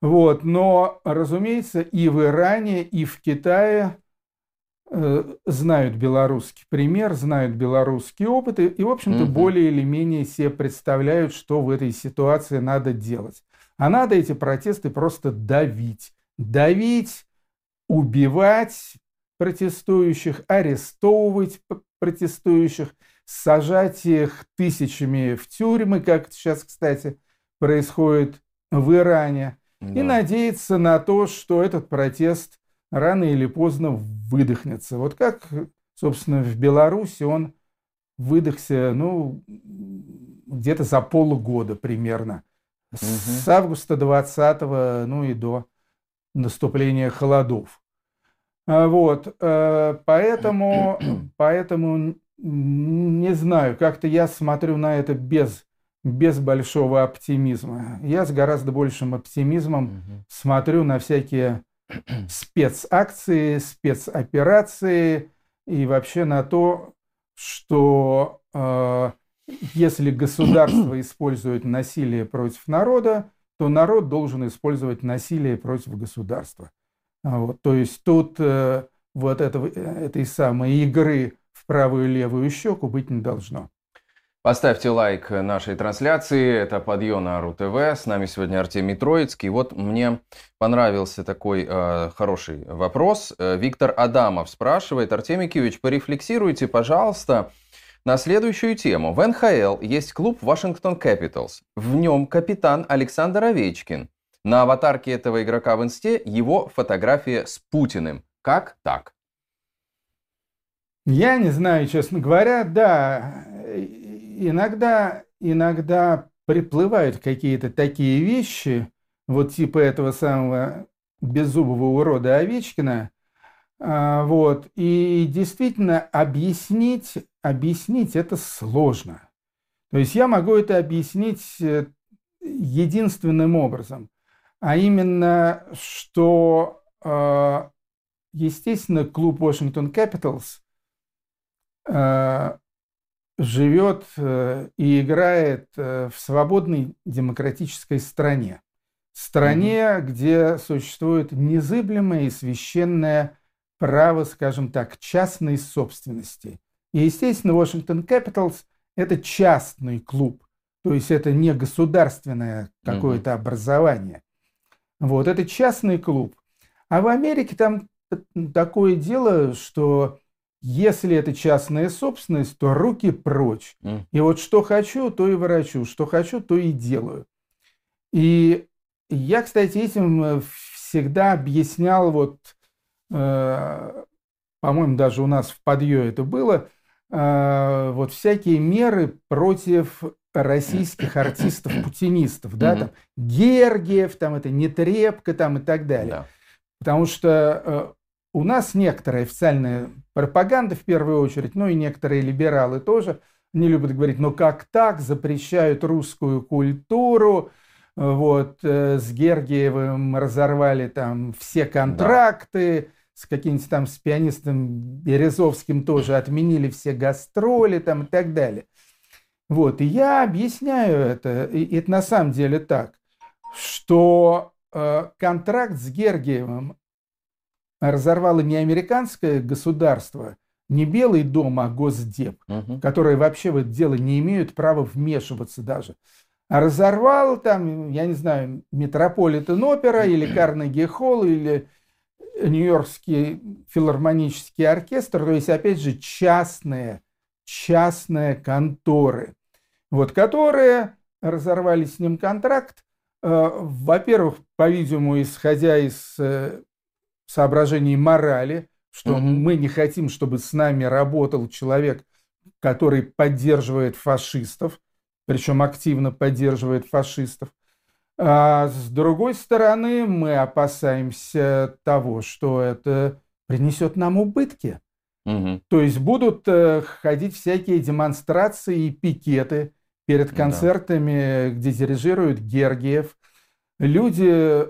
Вот. Но, разумеется, и в Иране, и в Китае э, знают белорусский пример, знают белорусский опыт, и, и в общем-то, угу. более или менее себе представляют, что в этой ситуации надо делать. А надо эти протесты просто давить. Давить, убивать, протестующих, арестовывать протестующих, сажать их тысячами в тюрьмы, как сейчас, кстати, происходит в Иране, да. и надеяться на то, что этот протест рано или поздно выдохнется. Вот как, собственно, в Беларуси он выдохся, ну, где-то за полгода примерно. Угу. С августа 20 ну и до наступления холодов. А, вот, э, поэтому, поэтому не знаю, как-то я смотрю на это без, без большого оптимизма. Я с гораздо большим оптимизмом угу. смотрю на всякие спецакции, спецоперации и вообще на то, что э, если государство использует насилие против народа, то народ должен использовать насилие против государства. А вот, то есть тут э, вот этого, этой самой игры в правую и левую щеку быть не должно. Поставьте лайк нашей трансляции. Это Подъем на РУ ТВ. С нами сегодня Артемий Троицкий. Вот мне понравился такой э, хороший вопрос. Э, Виктор Адамов спрашивает. Артемий Киевич, порефлексируйте, пожалуйста, на следующую тему. В НХЛ есть клуб Вашингтон Capitals. В нем капитан Александр Овечкин. На аватарке этого игрока в инсте его фотография с Путиным. Как так? Я не знаю, честно говоря, да, иногда, иногда приплывают какие-то такие вещи, вот типа этого самого беззубого урода Овечкина, а, вот, и действительно объяснить, объяснить это сложно. То есть я могу это объяснить э, единственным образом, а именно, что, а, естественно, клуб Washington Capitals а, живет э, и играет э, в свободной демократической стране. Стране, mm-hmm. где существует незыблемое и священное право, скажем так, частной собственности. И, естественно, Washington Capitals – это частный клуб, то есть это не государственное какое-то mm-hmm. образование. Вот, это частный клуб. А в Америке там такое дело, что если это частная собственность, то руки прочь. Mm. И вот что хочу, то и ворочу, что хочу, то и делаю. И я, кстати, этим э, всегда объяснял, вот, э, по-моему, даже у нас в подъё это было, э, вот всякие меры против российских артистов-путинистов, да, там Гергиев, там это Нетребко, там и так далее. Да. Потому что э, у нас некоторая официальная пропаганда в первую очередь, ну и некоторые либералы тоже не любят говорить, ну как так, запрещают русскую культуру, вот, э, с Гергиевым разорвали там все контракты, да. С каким-нибудь там, с пианистом Березовским тоже отменили все гастроли там и так далее. Вот, и я объясняю это, и это на самом деле так, что э, контракт с Гергиевым разорвало не американское государство, не Белый дом, а Госдеп, угу. которые вообще в это дело не имеют права вмешиваться даже. А разорвал там, я не знаю, Метрополитен опера или Карнеги Холл или Нью-Йоркский филармонический оркестр, то есть, опять же, частные, частные конторы, вот, которые разорвали с ним контракт, э, во-первых, по-видимому, исходя из э, соображений морали, что угу. мы не хотим, чтобы с нами работал человек, который поддерживает фашистов, причем активно поддерживает фашистов. А с другой стороны, мы опасаемся того, что это принесет нам убытки. Угу. То есть будут э, ходить всякие демонстрации и пикеты перед концертами, да. где дирижирует Гергиев. Люди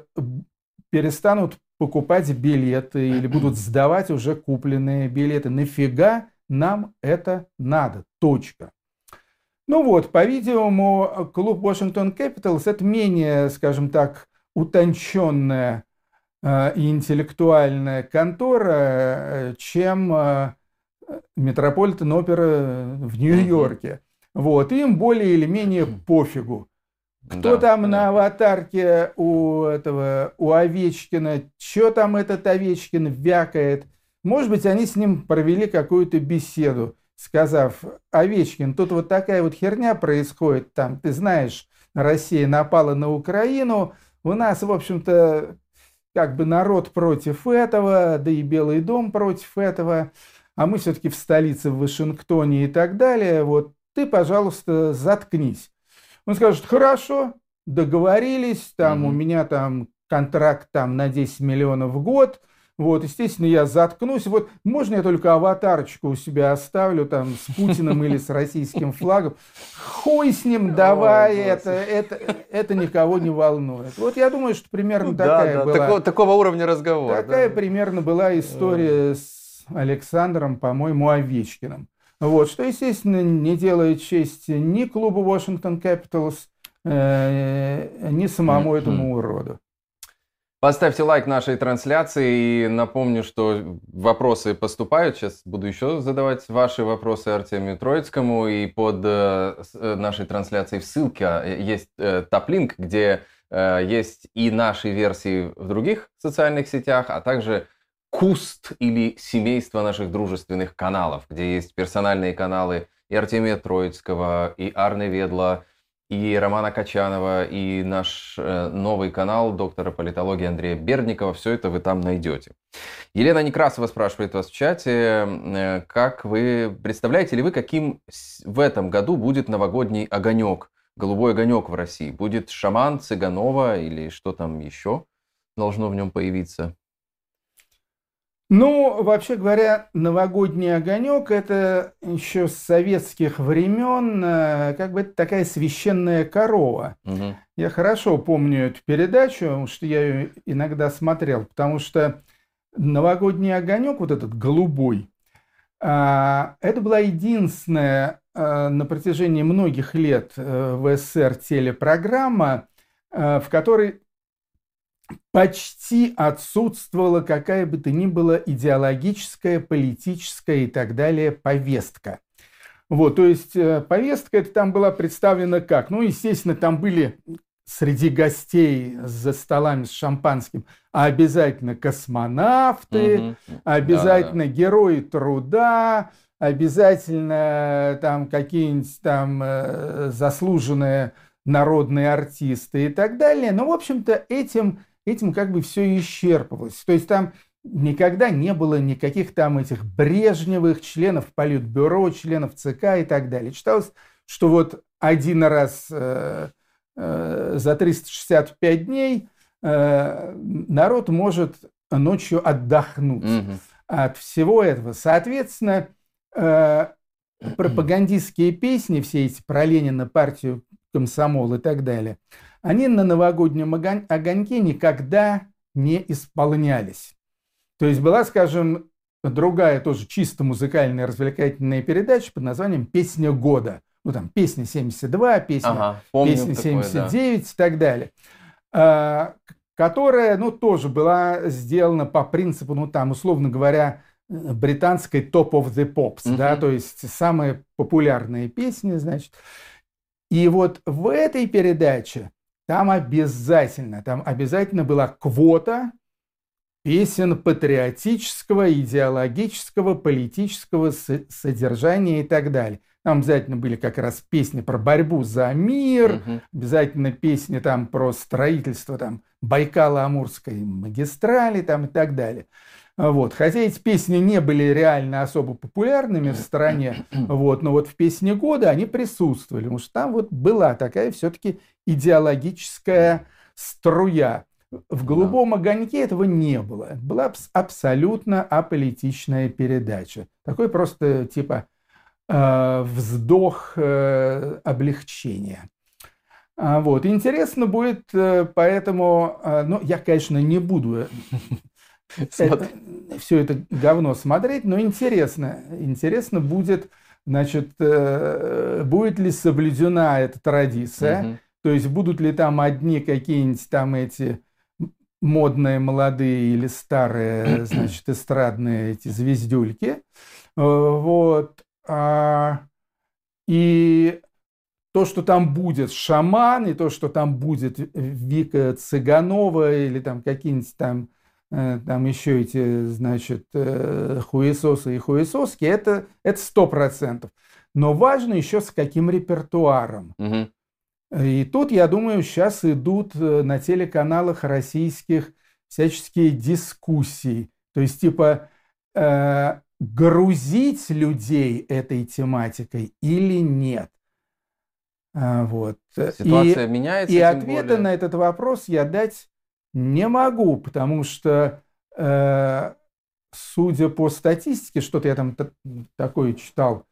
перестанут покупать билеты или будут сдавать уже купленные билеты. Нафига нам это надо? Точка. Ну вот, по-видимому, клуб Washington Capitals это менее, скажем так, утонченная э, и интеллектуальная контора, э, чем э, Метрополитен опера в Нью-Йорке. Вот, им более или менее пофигу. Кто да, там да. на аватарке у этого, у Овечкина, что там этот Овечкин вякает? Может быть, они с ним провели какую-то беседу, сказав, Овечкин, тут вот такая вот херня происходит, там, ты знаешь, Россия напала на Украину, у нас, в общем-то, как бы народ против этого, да и Белый дом против этого, а мы все-таки в столице, в Вашингтоне и так далее, вот ты, пожалуйста, заткнись. Он скажет, хорошо, договорились, там mm-hmm. у меня там контракт там на 10 миллионов в год, вот, естественно, я заткнусь. Вот, можно я только аватарочку у себя оставлю там с Путиным или с российским флагом? Хуй с ним, давай, Ой, это, это, это никого не волнует. Вот я думаю, что примерно ну, такая да, да, была... Такого, такого уровня разговора. Такая да. примерно была история с Александром, по-моему, Овечкиным. Вот, что, естественно, не делает честь ни клубу Washington Capitals, э, ни самому этому уроду. Поставьте лайк нашей трансляции и напомню, что вопросы поступают. Сейчас буду еще задавать ваши вопросы Артемию Троицкому. И под э, э, нашей трансляцией в ссылке э, есть топ-линк, где есть и наши версии в других социальных сетях, а также куст или семейство наших дружественных каналов, где есть персональные каналы и Артемия Троицкого, и Арны Ведла, и Романа Качанова, и наш э, новый канал доктора политологии Андрея Бердникова. Все это вы там найдете. Елена Некрасова спрашивает вас в чате, э, как вы представляете ли вы, каким в этом году будет новогодний огонек, голубой огонек в России? Будет шаман, Цыганова или что там еще должно в нем появиться? Ну, вообще говоря, новогодний огонек это еще с советских времен, э, как бы это такая священная корова. Угу. Я хорошо помню эту передачу, потому что я ее иногда смотрел, потому что новогодний огонек, вот этот голубой, а, это была единственная э, на протяжении многих лет э, в СССР телепрограмма, в которой почти отсутствовала какая бы то ни была идеологическая, политическая и так далее повестка. Вот, то есть э, повестка это там была представлена как? Ну, естественно, там были среди гостей за столами с шампанским обязательно космонавты, угу. обязательно да, да. герои труда, обязательно там какие-нибудь там э, заслуженные народные артисты и так далее. Но, в общем-то, этим этим как бы все исчерпывалось. То есть там никогда не было никаких там этих Брежневых членов Политбюро, членов ЦК и так далее. Читалось, что вот один раз э, э, за 365 дней э, народ может ночью отдохнуть угу. от всего этого. Соответственно, э, пропагандистские песни, все эти про Ленина, партию, комсомол и так далее – они на новогоднем огоньке никогда не исполнялись. То есть была, скажем, другая тоже чисто музыкальная развлекательная передача под названием «Песня года». Ну, там, песня 72, песня, ага, песня 79 да. и так далее. А, которая, ну, тоже была сделана по принципу, ну, там, условно говоря, британской top of the pops, uh-huh. да, то есть самые популярные песни, значит. И вот в этой передаче там обязательно, там обязательно была квота песен патриотического, идеологического, политического содержания и так далее. Там обязательно были как раз песни про борьбу за мир, угу. обязательно песни там про строительство там Байкало-Амурской магистрали там и так далее. Вот. Хотя эти песни не были реально особо популярными в стране, вот, но вот в песне года они присутствовали, потому что там вот была такая все-таки идеологическая струя. В «Голубом огоньке» этого не было. Была абсолютно аполитичная передача. Такой просто типа э, вздох э, облегчения. А, вот. Интересно будет, э, поэтому, ну, я, конечно, не буду это, все это говно смотреть, но интересно, интересно будет, значит, э, будет ли соблюдена эта традиция, угу. то есть будут ли там одни какие-нибудь там эти модные, молодые или старые, значит, эстрадные эти звездюльки, э, вот, а, и то, что там будет шаман, и то, что там будет Вика Цыганова или там какие-нибудь там там еще эти, значит, э, хуесосы и хуесоски, это это сто процентов. Но важно еще с каким репертуаром. Угу. И тут, я думаю, сейчас идут э, на телеканалах российских всяческие дискуссии. То есть, типа, э, грузить людей этой тематикой или нет. Вот. Ситуация и, меняется. И ответа более... на этот вопрос я дать не могу, потому что, э, судя по статистике, что-то я там такое читал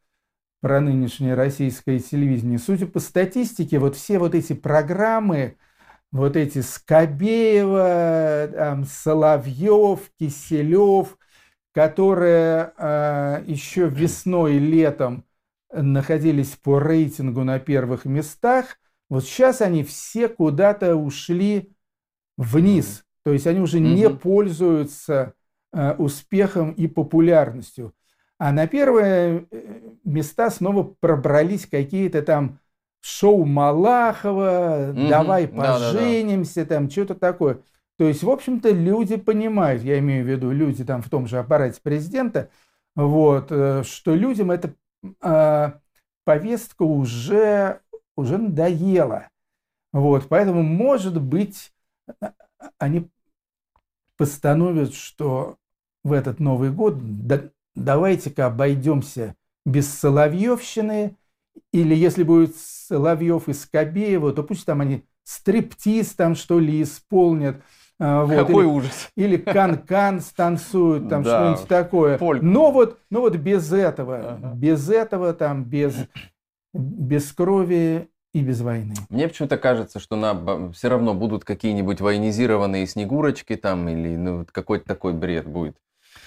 про нынешнее российское телевидение, судя по статистике, вот все вот эти программы, вот эти Скобеева, там, Соловьев, Киселев, которые э, еще весной и летом находились по рейтингу на первых местах, вот сейчас они все куда-то ушли вниз. То есть они уже не пользуются э, успехом и популярностью. А на первые э, места снова пробрались какие-то там шоу Малахова, угу. давай поженимся, там что-то такое. То есть, в общем-то, люди понимают, я имею в виду люди там в том же аппарате президента, вот, э, что людям эта э, повестка уже, уже надоела. Вот, поэтому, может быть, они постановят, что в этот Новый год да, давайте-ка обойдемся без Соловьевщины, или если будет Соловьев и Скобеева, то пусть там они стриптиз там что ли исполнят. А, вот, Какой или, ужас. Или кан-кан станцуют, там да, что-нибудь такое. Польку. Но вот, но вот без этого, ага. без этого, там, без, без крови и без войны. Мне почему-то кажется, что на, все равно будут какие-нибудь военизированные снегурочки там, или ну, какой-то такой бред будет.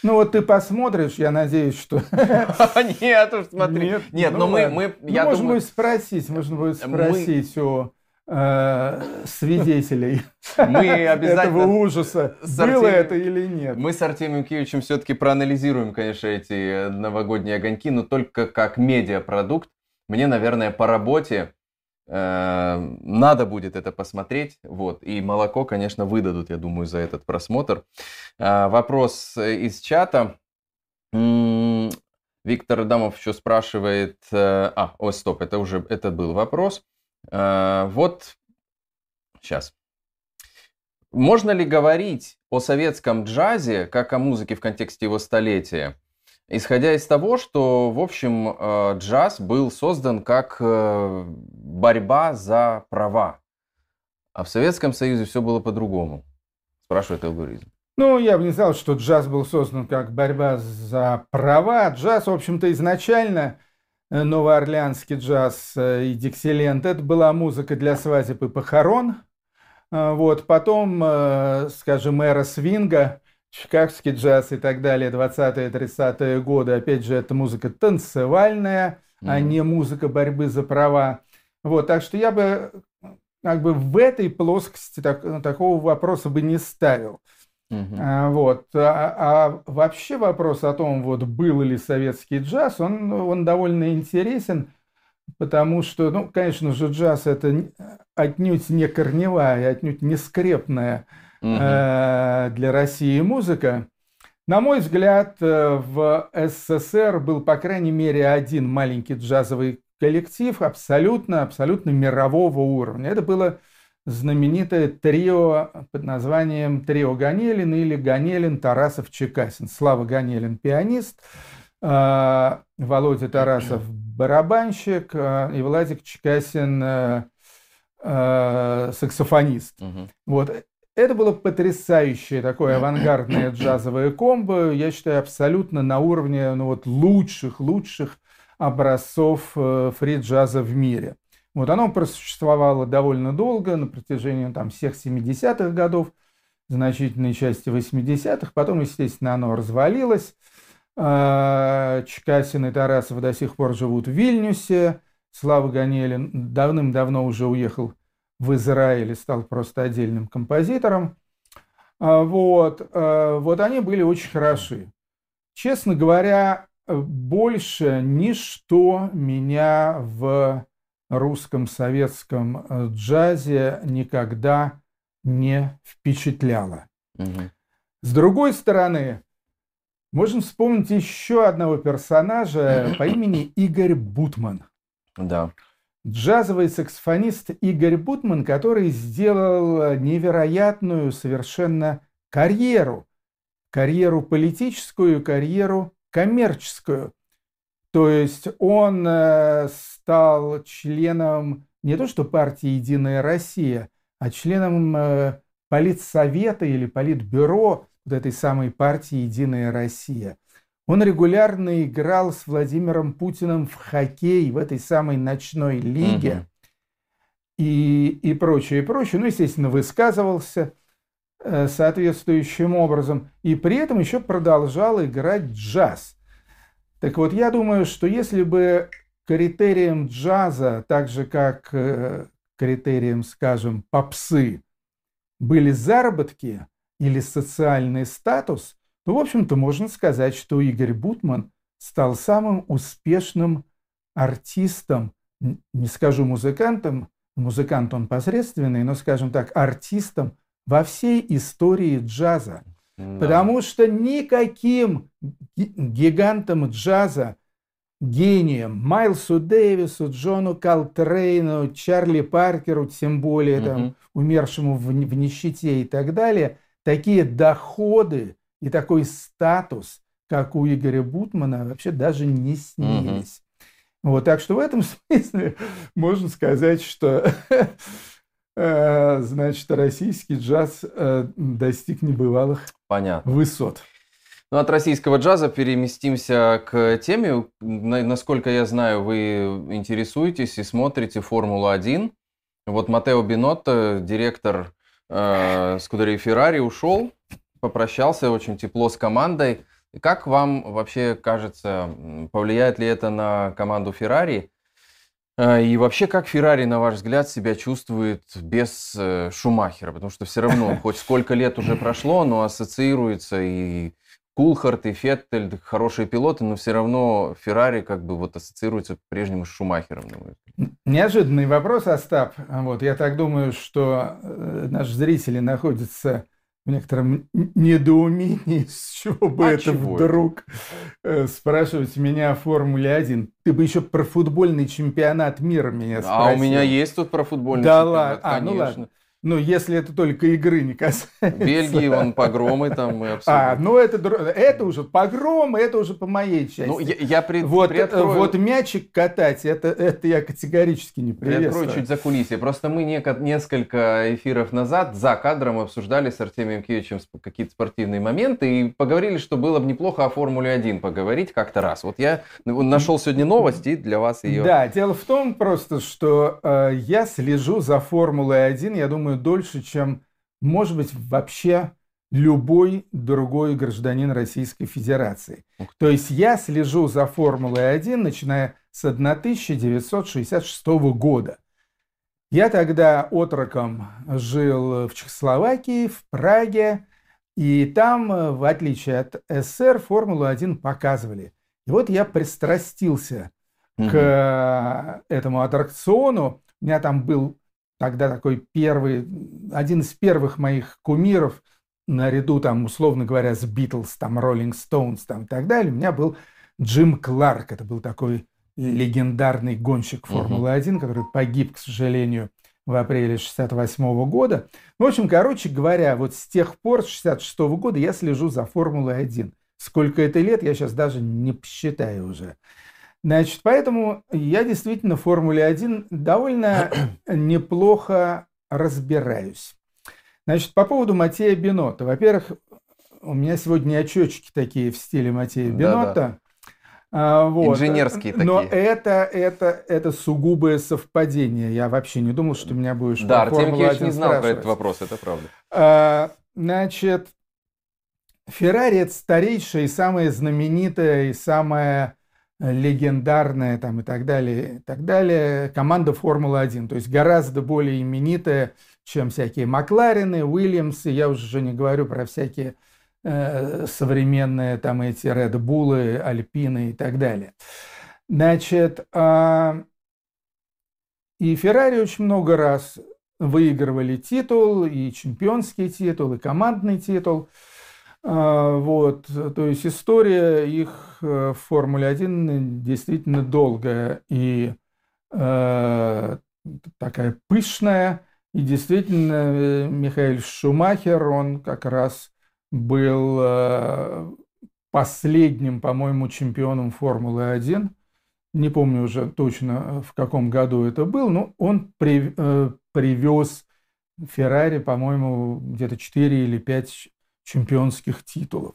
Ну вот ты посмотришь, я надеюсь, что... Нет уж, смотри. Нет, но ну мы... мы ну, я можно будет спросить, можно будет спросить у э, свидетелей мы обязательно этого ужаса. Было это или нет? Мы с Артемием Киевичем все-таки проанализируем, конечно, эти новогодние огоньки, но только как медиапродукт. Мне, наверное, по работе надо будет это посмотреть. Вот. И молоко, конечно, выдадут, я думаю, за этот просмотр. Э, вопрос из чата. Виктор Адамов еще спрашивает... Э, а, о, стоп, это уже это был вопрос. Вот, сейчас. Можно ли говорить о советском джазе, как о музыке в контексте его столетия? Исходя из того, что, в общем, э, джаз был создан как э, борьба за права, а в Советском Союзе все было по-другому, спрашивает алгоритм. Ну, я бы не сказал, что джаз был создан как борьба за права. Джаз, в общем-то, изначально э, новоорлеанский джаз и диксиленд, это была музыка для свадеб и похорон. Вот, потом, скажем, эра свинга – чикагский джаз и так далее, 20-30-е годы. Опять же, это музыка танцевальная, mm-hmm. а не музыка борьбы за права. Вот, так что я бы как бы в этой плоскости так, такого вопроса бы не ставил. Uh-huh. А, вот. А, а вообще вопрос о том, вот был ли советский джаз, он, он довольно интересен, потому что, ну, конечно же, джаз это отнюдь не корневая, отнюдь не скрепная э, для России музыка. На мой взгляд, э, в СССР был, по крайней мере, один маленький джазовый коллектив абсолютно, абсолютно мирового уровня. Это было знаменитое трио под названием «Трио Ганелин» или «Ганелин, Тарасов, Чекасин». Слава Ганелин – пианист, э, Володя Тарасов – барабанщик и Владик Чекасин – саксофонист. Угу. Вот. Это было потрясающее такое авангардное джазовое комбо. Я считаю, абсолютно на уровне ну, вот, лучших, лучших образцов э, фри-джаза в мире. Вот оно просуществовало довольно долго, на протяжении там, всех 70-х годов, значительной части 80-х. Потом, естественно, оно развалилось. А, Чкасин и Тарасов до сих пор живут в Вильнюсе. Слава Ганелин давным-давно уже уехал в Израиле, стал просто отдельным композитором. А, вот, а, вот они были очень хороши. Честно говоря, больше ничто меня в русском советском э, джазе никогда не впечатляло. Угу. С другой стороны, можно вспомнить еще одного персонажа по имени Игорь Бутман. Да джазовый саксофонист Игорь Бутман, который сделал невероятную совершенно карьеру. Карьеру политическую, карьеру коммерческую. То есть он э, стал членом не то что партии «Единая Россия», а членом э, политсовета или политбюро вот этой самой партии «Единая Россия». Он регулярно играл с Владимиром Путиным в хоккей в этой самой ночной лиге угу. и, и прочее, и прочее. Ну, естественно, высказывался. э, соответствующим образом, и при этом еще продолжал играть джаз. Так вот, я думаю, что если бы критерием джаза, так же как э, критерием, скажем, попсы, были заработки или социальный статус, в общем-то, можно сказать, что Игорь Бутман стал самым успешным артистом, не скажу музыкантом, музыкант он посредственный, но, скажем так, артистом во всей истории джаза. Да. Потому что никаким гигантом джаза, гением, Майлсу Дэвису, Джону Калтрейну, Чарли Паркеру, тем более угу. там, умершему в, в нищете и так далее, такие доходы и такой статус, как у Игоря Бутмана, вообще даже не снились. Угу. Вот, так что в этом смысле можно сказать, что э, значит, российский джаз э, достиг небывалых Понятно. высот. Ну, от российского джаза переместимся к теме. Насколько я знаю, вы интересуетесь и смотрите Формулу-1. Вот Матео Бинотто, директор э, Скудерии Феррари, ушел, попрощался очень тепло с командой. Как вам вообще кажется, повлияет ли это на команду Феррари? Э, и вообще, как Феррари, на ваш взгляд, себя чувствует без э, Шумахера? Потому что все равно, хоть сколько лет уже прошло, но ассоциируется и Кулхарт, и Феттель хорошие пилоты, но все равно Феррари как бы вот ассоциируется по-прежнему с Шумахером. Неожиданный вопрос, Остап. Вот, я так думаю, что э, наши зрители находятся в некотором недоумении, с чего бы а это чего вдруг это? спрашивать меня о Формуле 1. Ты бы еще про футбольный чемпионат мира меня спросил. А у меня есть тут про футбольный да чемпионат, ладно. А, ну ладно. Ну, если это только игры не касается. Бельгии, вон, погромы там мы обсудим. А, ну это, это уже погромы, это уже по моей части. Ну, я, я при, вот, приоткрою... вот мячик катать, это, это я категорически не приветствую. Приоткрою чуть за кулисье. Просто мы не, несколько эфиров назад за кадром обсуждали с Артемием Киевичем какие-то спортивные моменты и поговорили, что было бы неплохо о Формуле 1 поговорить как-то раз. Вот я нашел сегодня новости для вас ее. Да, дело в том просто, что э, я слежу за Формулой 1, я думаю, думаю, дольше, чем, может быть, вообще любой другой гражданин Российской Федерации. То есть я слежу за Формулой-1, начиная с 1966 года. Я тогда отроком жил в Чехословакии, в Праге, и там, в отличие от СССР, Формулу-1 показывали. И вот я пристрастился угу. к этому аттракциону. У меня там был тогда такой первый, один из первых моих кумиров, наряду там, условно говоря, с Битлз, там, Роллинг Стоунс, там, и так далее, у меня был Джим Кларк. Это был такой легендарный гонщик Формулы-1, который погиб, к сожалению, в апреле 68 года. В общем, короче говоря, вот с тех пор, с 66 года, я слежу за Формулой-1. Сколько это лет, я сейчас даже не посчитаю уже. Значит, поэтому я действительно в Формуле 1 довольно неплохо разбираюсь. Значит, по поводу Матея Бинота. Во-первых, у меня сегодня очечки такие в стиле Матея Бинота. Да, да. А, вот. Инженерские такие. Но это, это, это сугубое совпадение. Я вообще не думал, что меня будешь Да, Артем Киевич не знал про этот вопрос, это правда. А, значит, Феррари это старейшая и самая знаменитая и самая легендарная там и так далее, и так далее, команда Формулы-1, то есть гораздо более именитая, чем всякие Макларены, Уильямсы, я уже не говорю про всякие э, современные там эти Red Bull, Альпины и так далее. Значит, э, и Феррари очень много раз выигрывали титул, и чемпионский титул, и командный титул – вот, то есть история их э, в Формуле 1 действительно долгая и э, такая пышная. И действительно, э, Михаил Шумахер, он как раз был э, последним, по-моему, чемпионом Формулы 1. Не помню уже точно, в каком году это был, но он при, э, привез Феррари, по-моему, где-то 4 или 5 чемпионских титулов.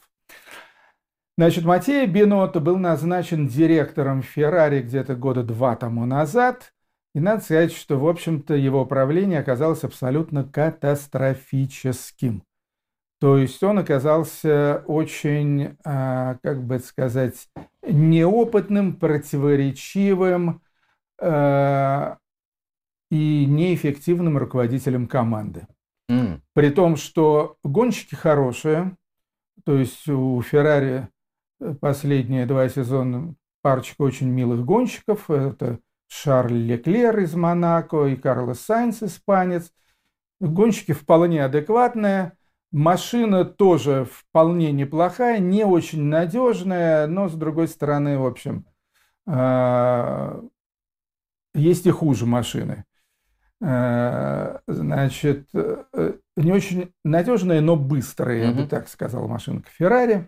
Значит, Матея Бинотто был назначен директором Феррари где-то года два тому назад. И надо сказать, что, в общем-то, его правление оказалось абсолютно катастрофическим. То есть он оказался очень, а, как бы сказать, неопытным, противоречивым а, и неэффективным руководителем команды. При том, что гонщики хорошие, то есть у Феррари последние два сезона парочка очень милых гонщиков. Это Шарль Леклер из Монако и Карлос Сайнс, испанец. Гонщики вполне адекватные. Машина тоже вполне неплохая, не очень надежная, но, с другой стороны, в общем, а, есть и хуже машины. А, значит, э, не очень надежная, но быстрая, я бы так сказал, машинка Феррари.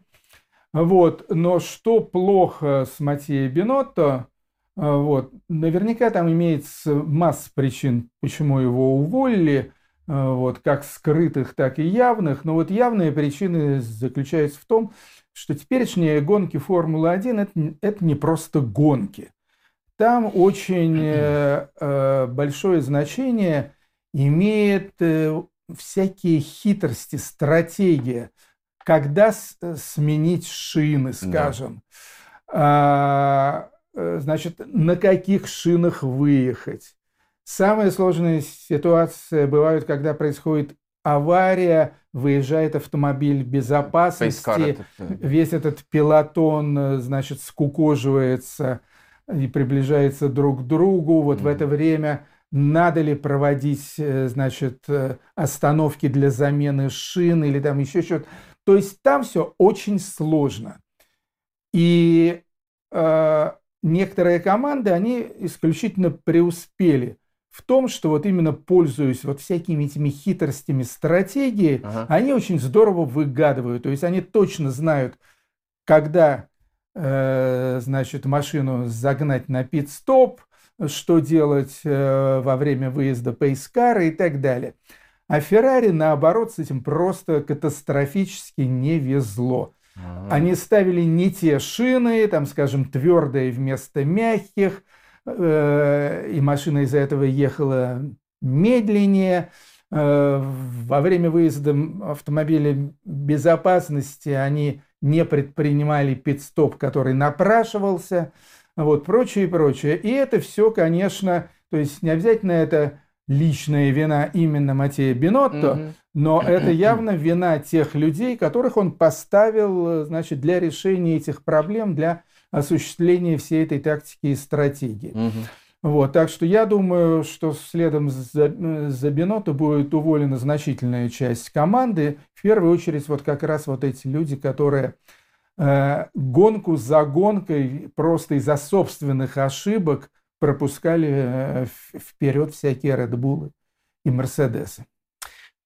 Вот. Но что плохо с Матьей Бинотто, вот, наверняка там имеется масса причин, почему его уволили, вот, как скрытых, так и явных. Но вот явные причины заключаются в том, что теперешние гонки Формулы-1 это, это не просто гонки. Там очень э, э, большое значение имеет э, всякие хитрости, стратегия – когда э, сменить шины, скажем, да. а, значит, на каких шинах выехать. Самая сложная ситуация бывает, когда происходит авария, выезжает автомобиль безопасности, весь этот пилотон, э, значит, скукоживается и приближается друг к другу. Вот mm. в это время надо ли проводить, значит, остановки для замены шин или там еще что-то. То есть там все очень сложно. И э, некоторые команды, они исключительно преуспели в том, что вот именно пользуясь вот всякими этими хитростями стратегии, ага. они очень здорово выгадывают. То есть они точно знают, когда, э, значит, машину загнать на пит-стоп, что делать э, во время выезда пейскара и так далее. А Феррари, наоборот, с этим просто катастрофически не везло. Ага. Они ставили не те шины, там, скажем, твердые вместо мягких, э, и машина из-за этого ехала медленнее. Э, во время выезда автомобиля безопасности они не предпринимали пит-стоп, который напрашивался, вот, прочее и прочее. И это все, конечно, то есть не обязательно это личная вина именно Матея Бинотто, mm-hmm. но это явно вина тех людей, которых он поставил значит, для решения этих проблем, для осуществления всей этой тактики и стратегии. Mm-hmm. Вот, так что я думаю, что следом за, за Бинотто будет уволена значительная часть команды. В первую очередь вот как раз вот эти люди, которые э, гонку за гонкой просто из-за собственных ошибок пропускали э, вперед всякие Редбулы и Мерседесы.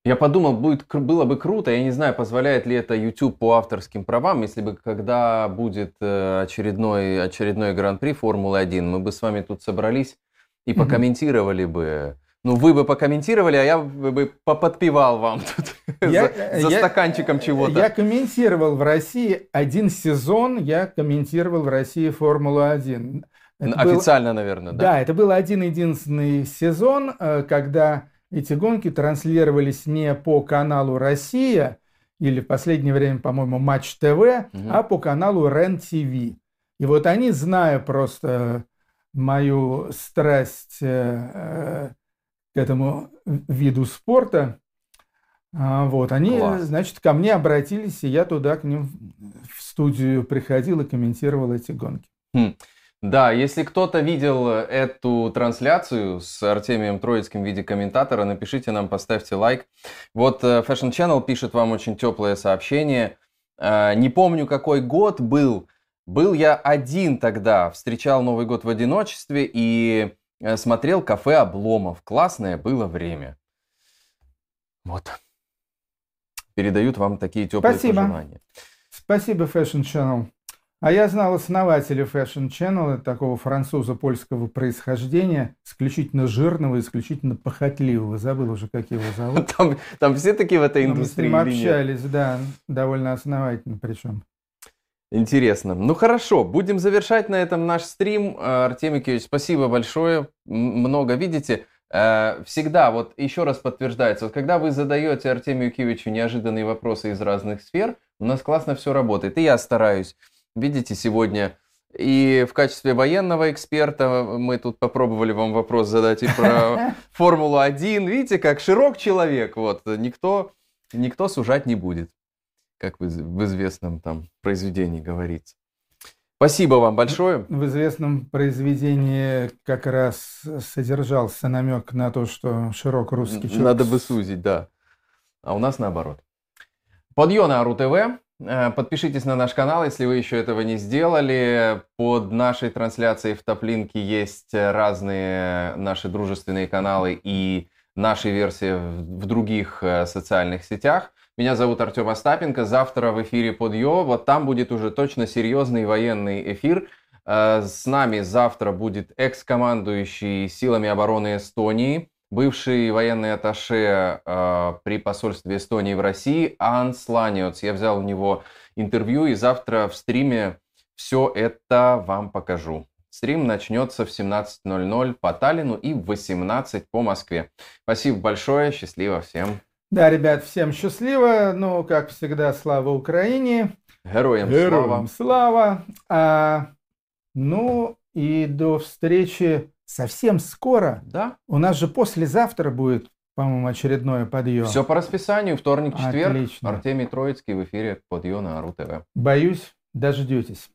Я подумал, будет, было бы круто, я не знаю, позволяет ли это YouTube по авторским правам, если бы когда будет э, очередной, очередной гран-при Формулы-1, мы бы с вами тут собрались и покомментировали бы. Ну, вы бы покомментировали, а я бы поподпевал вам тут я, за, за я, стаканчиком чего-то. Я комментировал в России один сезон, я комментировал в России Формулу-1. Это Официально, был, наверное, да? Да, это был один-единственный сезон, э, когда эти гонки транслировались не по каналу «Россия», или в последнее время, по-моему, Матч ТВ, угу. а по каналу РЕН ТВ. И вот они, зная просто мою страсть э, к этому виду спорта, а, вот, они, Класс. значит, ко мне обратились, и я туда к ним в студию приходил и комментировал эти гонки. Хм. Да, если кто-то видел эту трансляцию с Артемием Троицким в виде комментатора, напишите нам, поставьте лайк. Вот э, Fashion Channel пишет вам очень теплое сообщение. Э, не помню, какой год был. Был я один тогда, встречал Новый год в одиночестве и э, смотрел кафе Обломов. Классное было время. Вот. Передают вам такие теплые Спасибо. пожелания. Спасибо, Fashion Channel. А я знал основателя Fashion Channel, такого француза польского происхождения, исключительно жирного, исключительно похотливого. Забыл уже, как его зовут. Там, там все такие в этой индустрии. Мы с ним общались, да, довольно основательно причем. Интересно. Ну хорошо, будем завершать на этом наш стрим. Артемий Киевич, спасибо большое. Много видите. Э, всегда, вот еще раз подтверждается, вот когда вы задаете Артемию Кивичу неожиданные вопросы из разных сфер, у нас классно все работает. И я стараюсь. Видите, сегодня и в качестве военного эксперта мы тут попробовали вам вопрос задать и про Формулу-1. Видите, как широк человек, вот, никто, никто сужать не будет, как в известном там произведении говорится. Спасибо вам большое. В известном произведении как раз содержался намек на то, что широк русский человек. Надо бы сузить, да. А у нас наоборот. Подъем на РУ-ТВ. Э, подпишитесь на наш канал, если вы еще этого не сделали. Под нашей трансляцией в Топлинке есть разные наши дружественные каналы и наши версии в других э, социальных сетях. Меня зовут Артем Остапенко. Завтра в эфире Подъё. Вот там будет уже точно серьезный военный эфир. Э, с нами завтра будет экс-командующий силами обороны Эстонии, бывший военный атташе э, при посольстве Эстонии в России Анс Ланиоц. Я взял у него интервью и завтра в стриме все это вам покажу. Стрим начнется в 17.00 по Таллину и в 18 по Москве. Спасибо большое, счастливо всем. Да, ребят, всем счастливо. Ну, как всегда, слава Украине. Героям, Героям слава. слава. А, ну и до встречи совсем скоро. Да. У нас же послезавтра будет, по-моему, очередное подъем. Все по расписанию. Вторник, четверг. Отлично. Артемий Троицкий в эфире подъем на РУ-ТВ. Боюсь, дождетесь.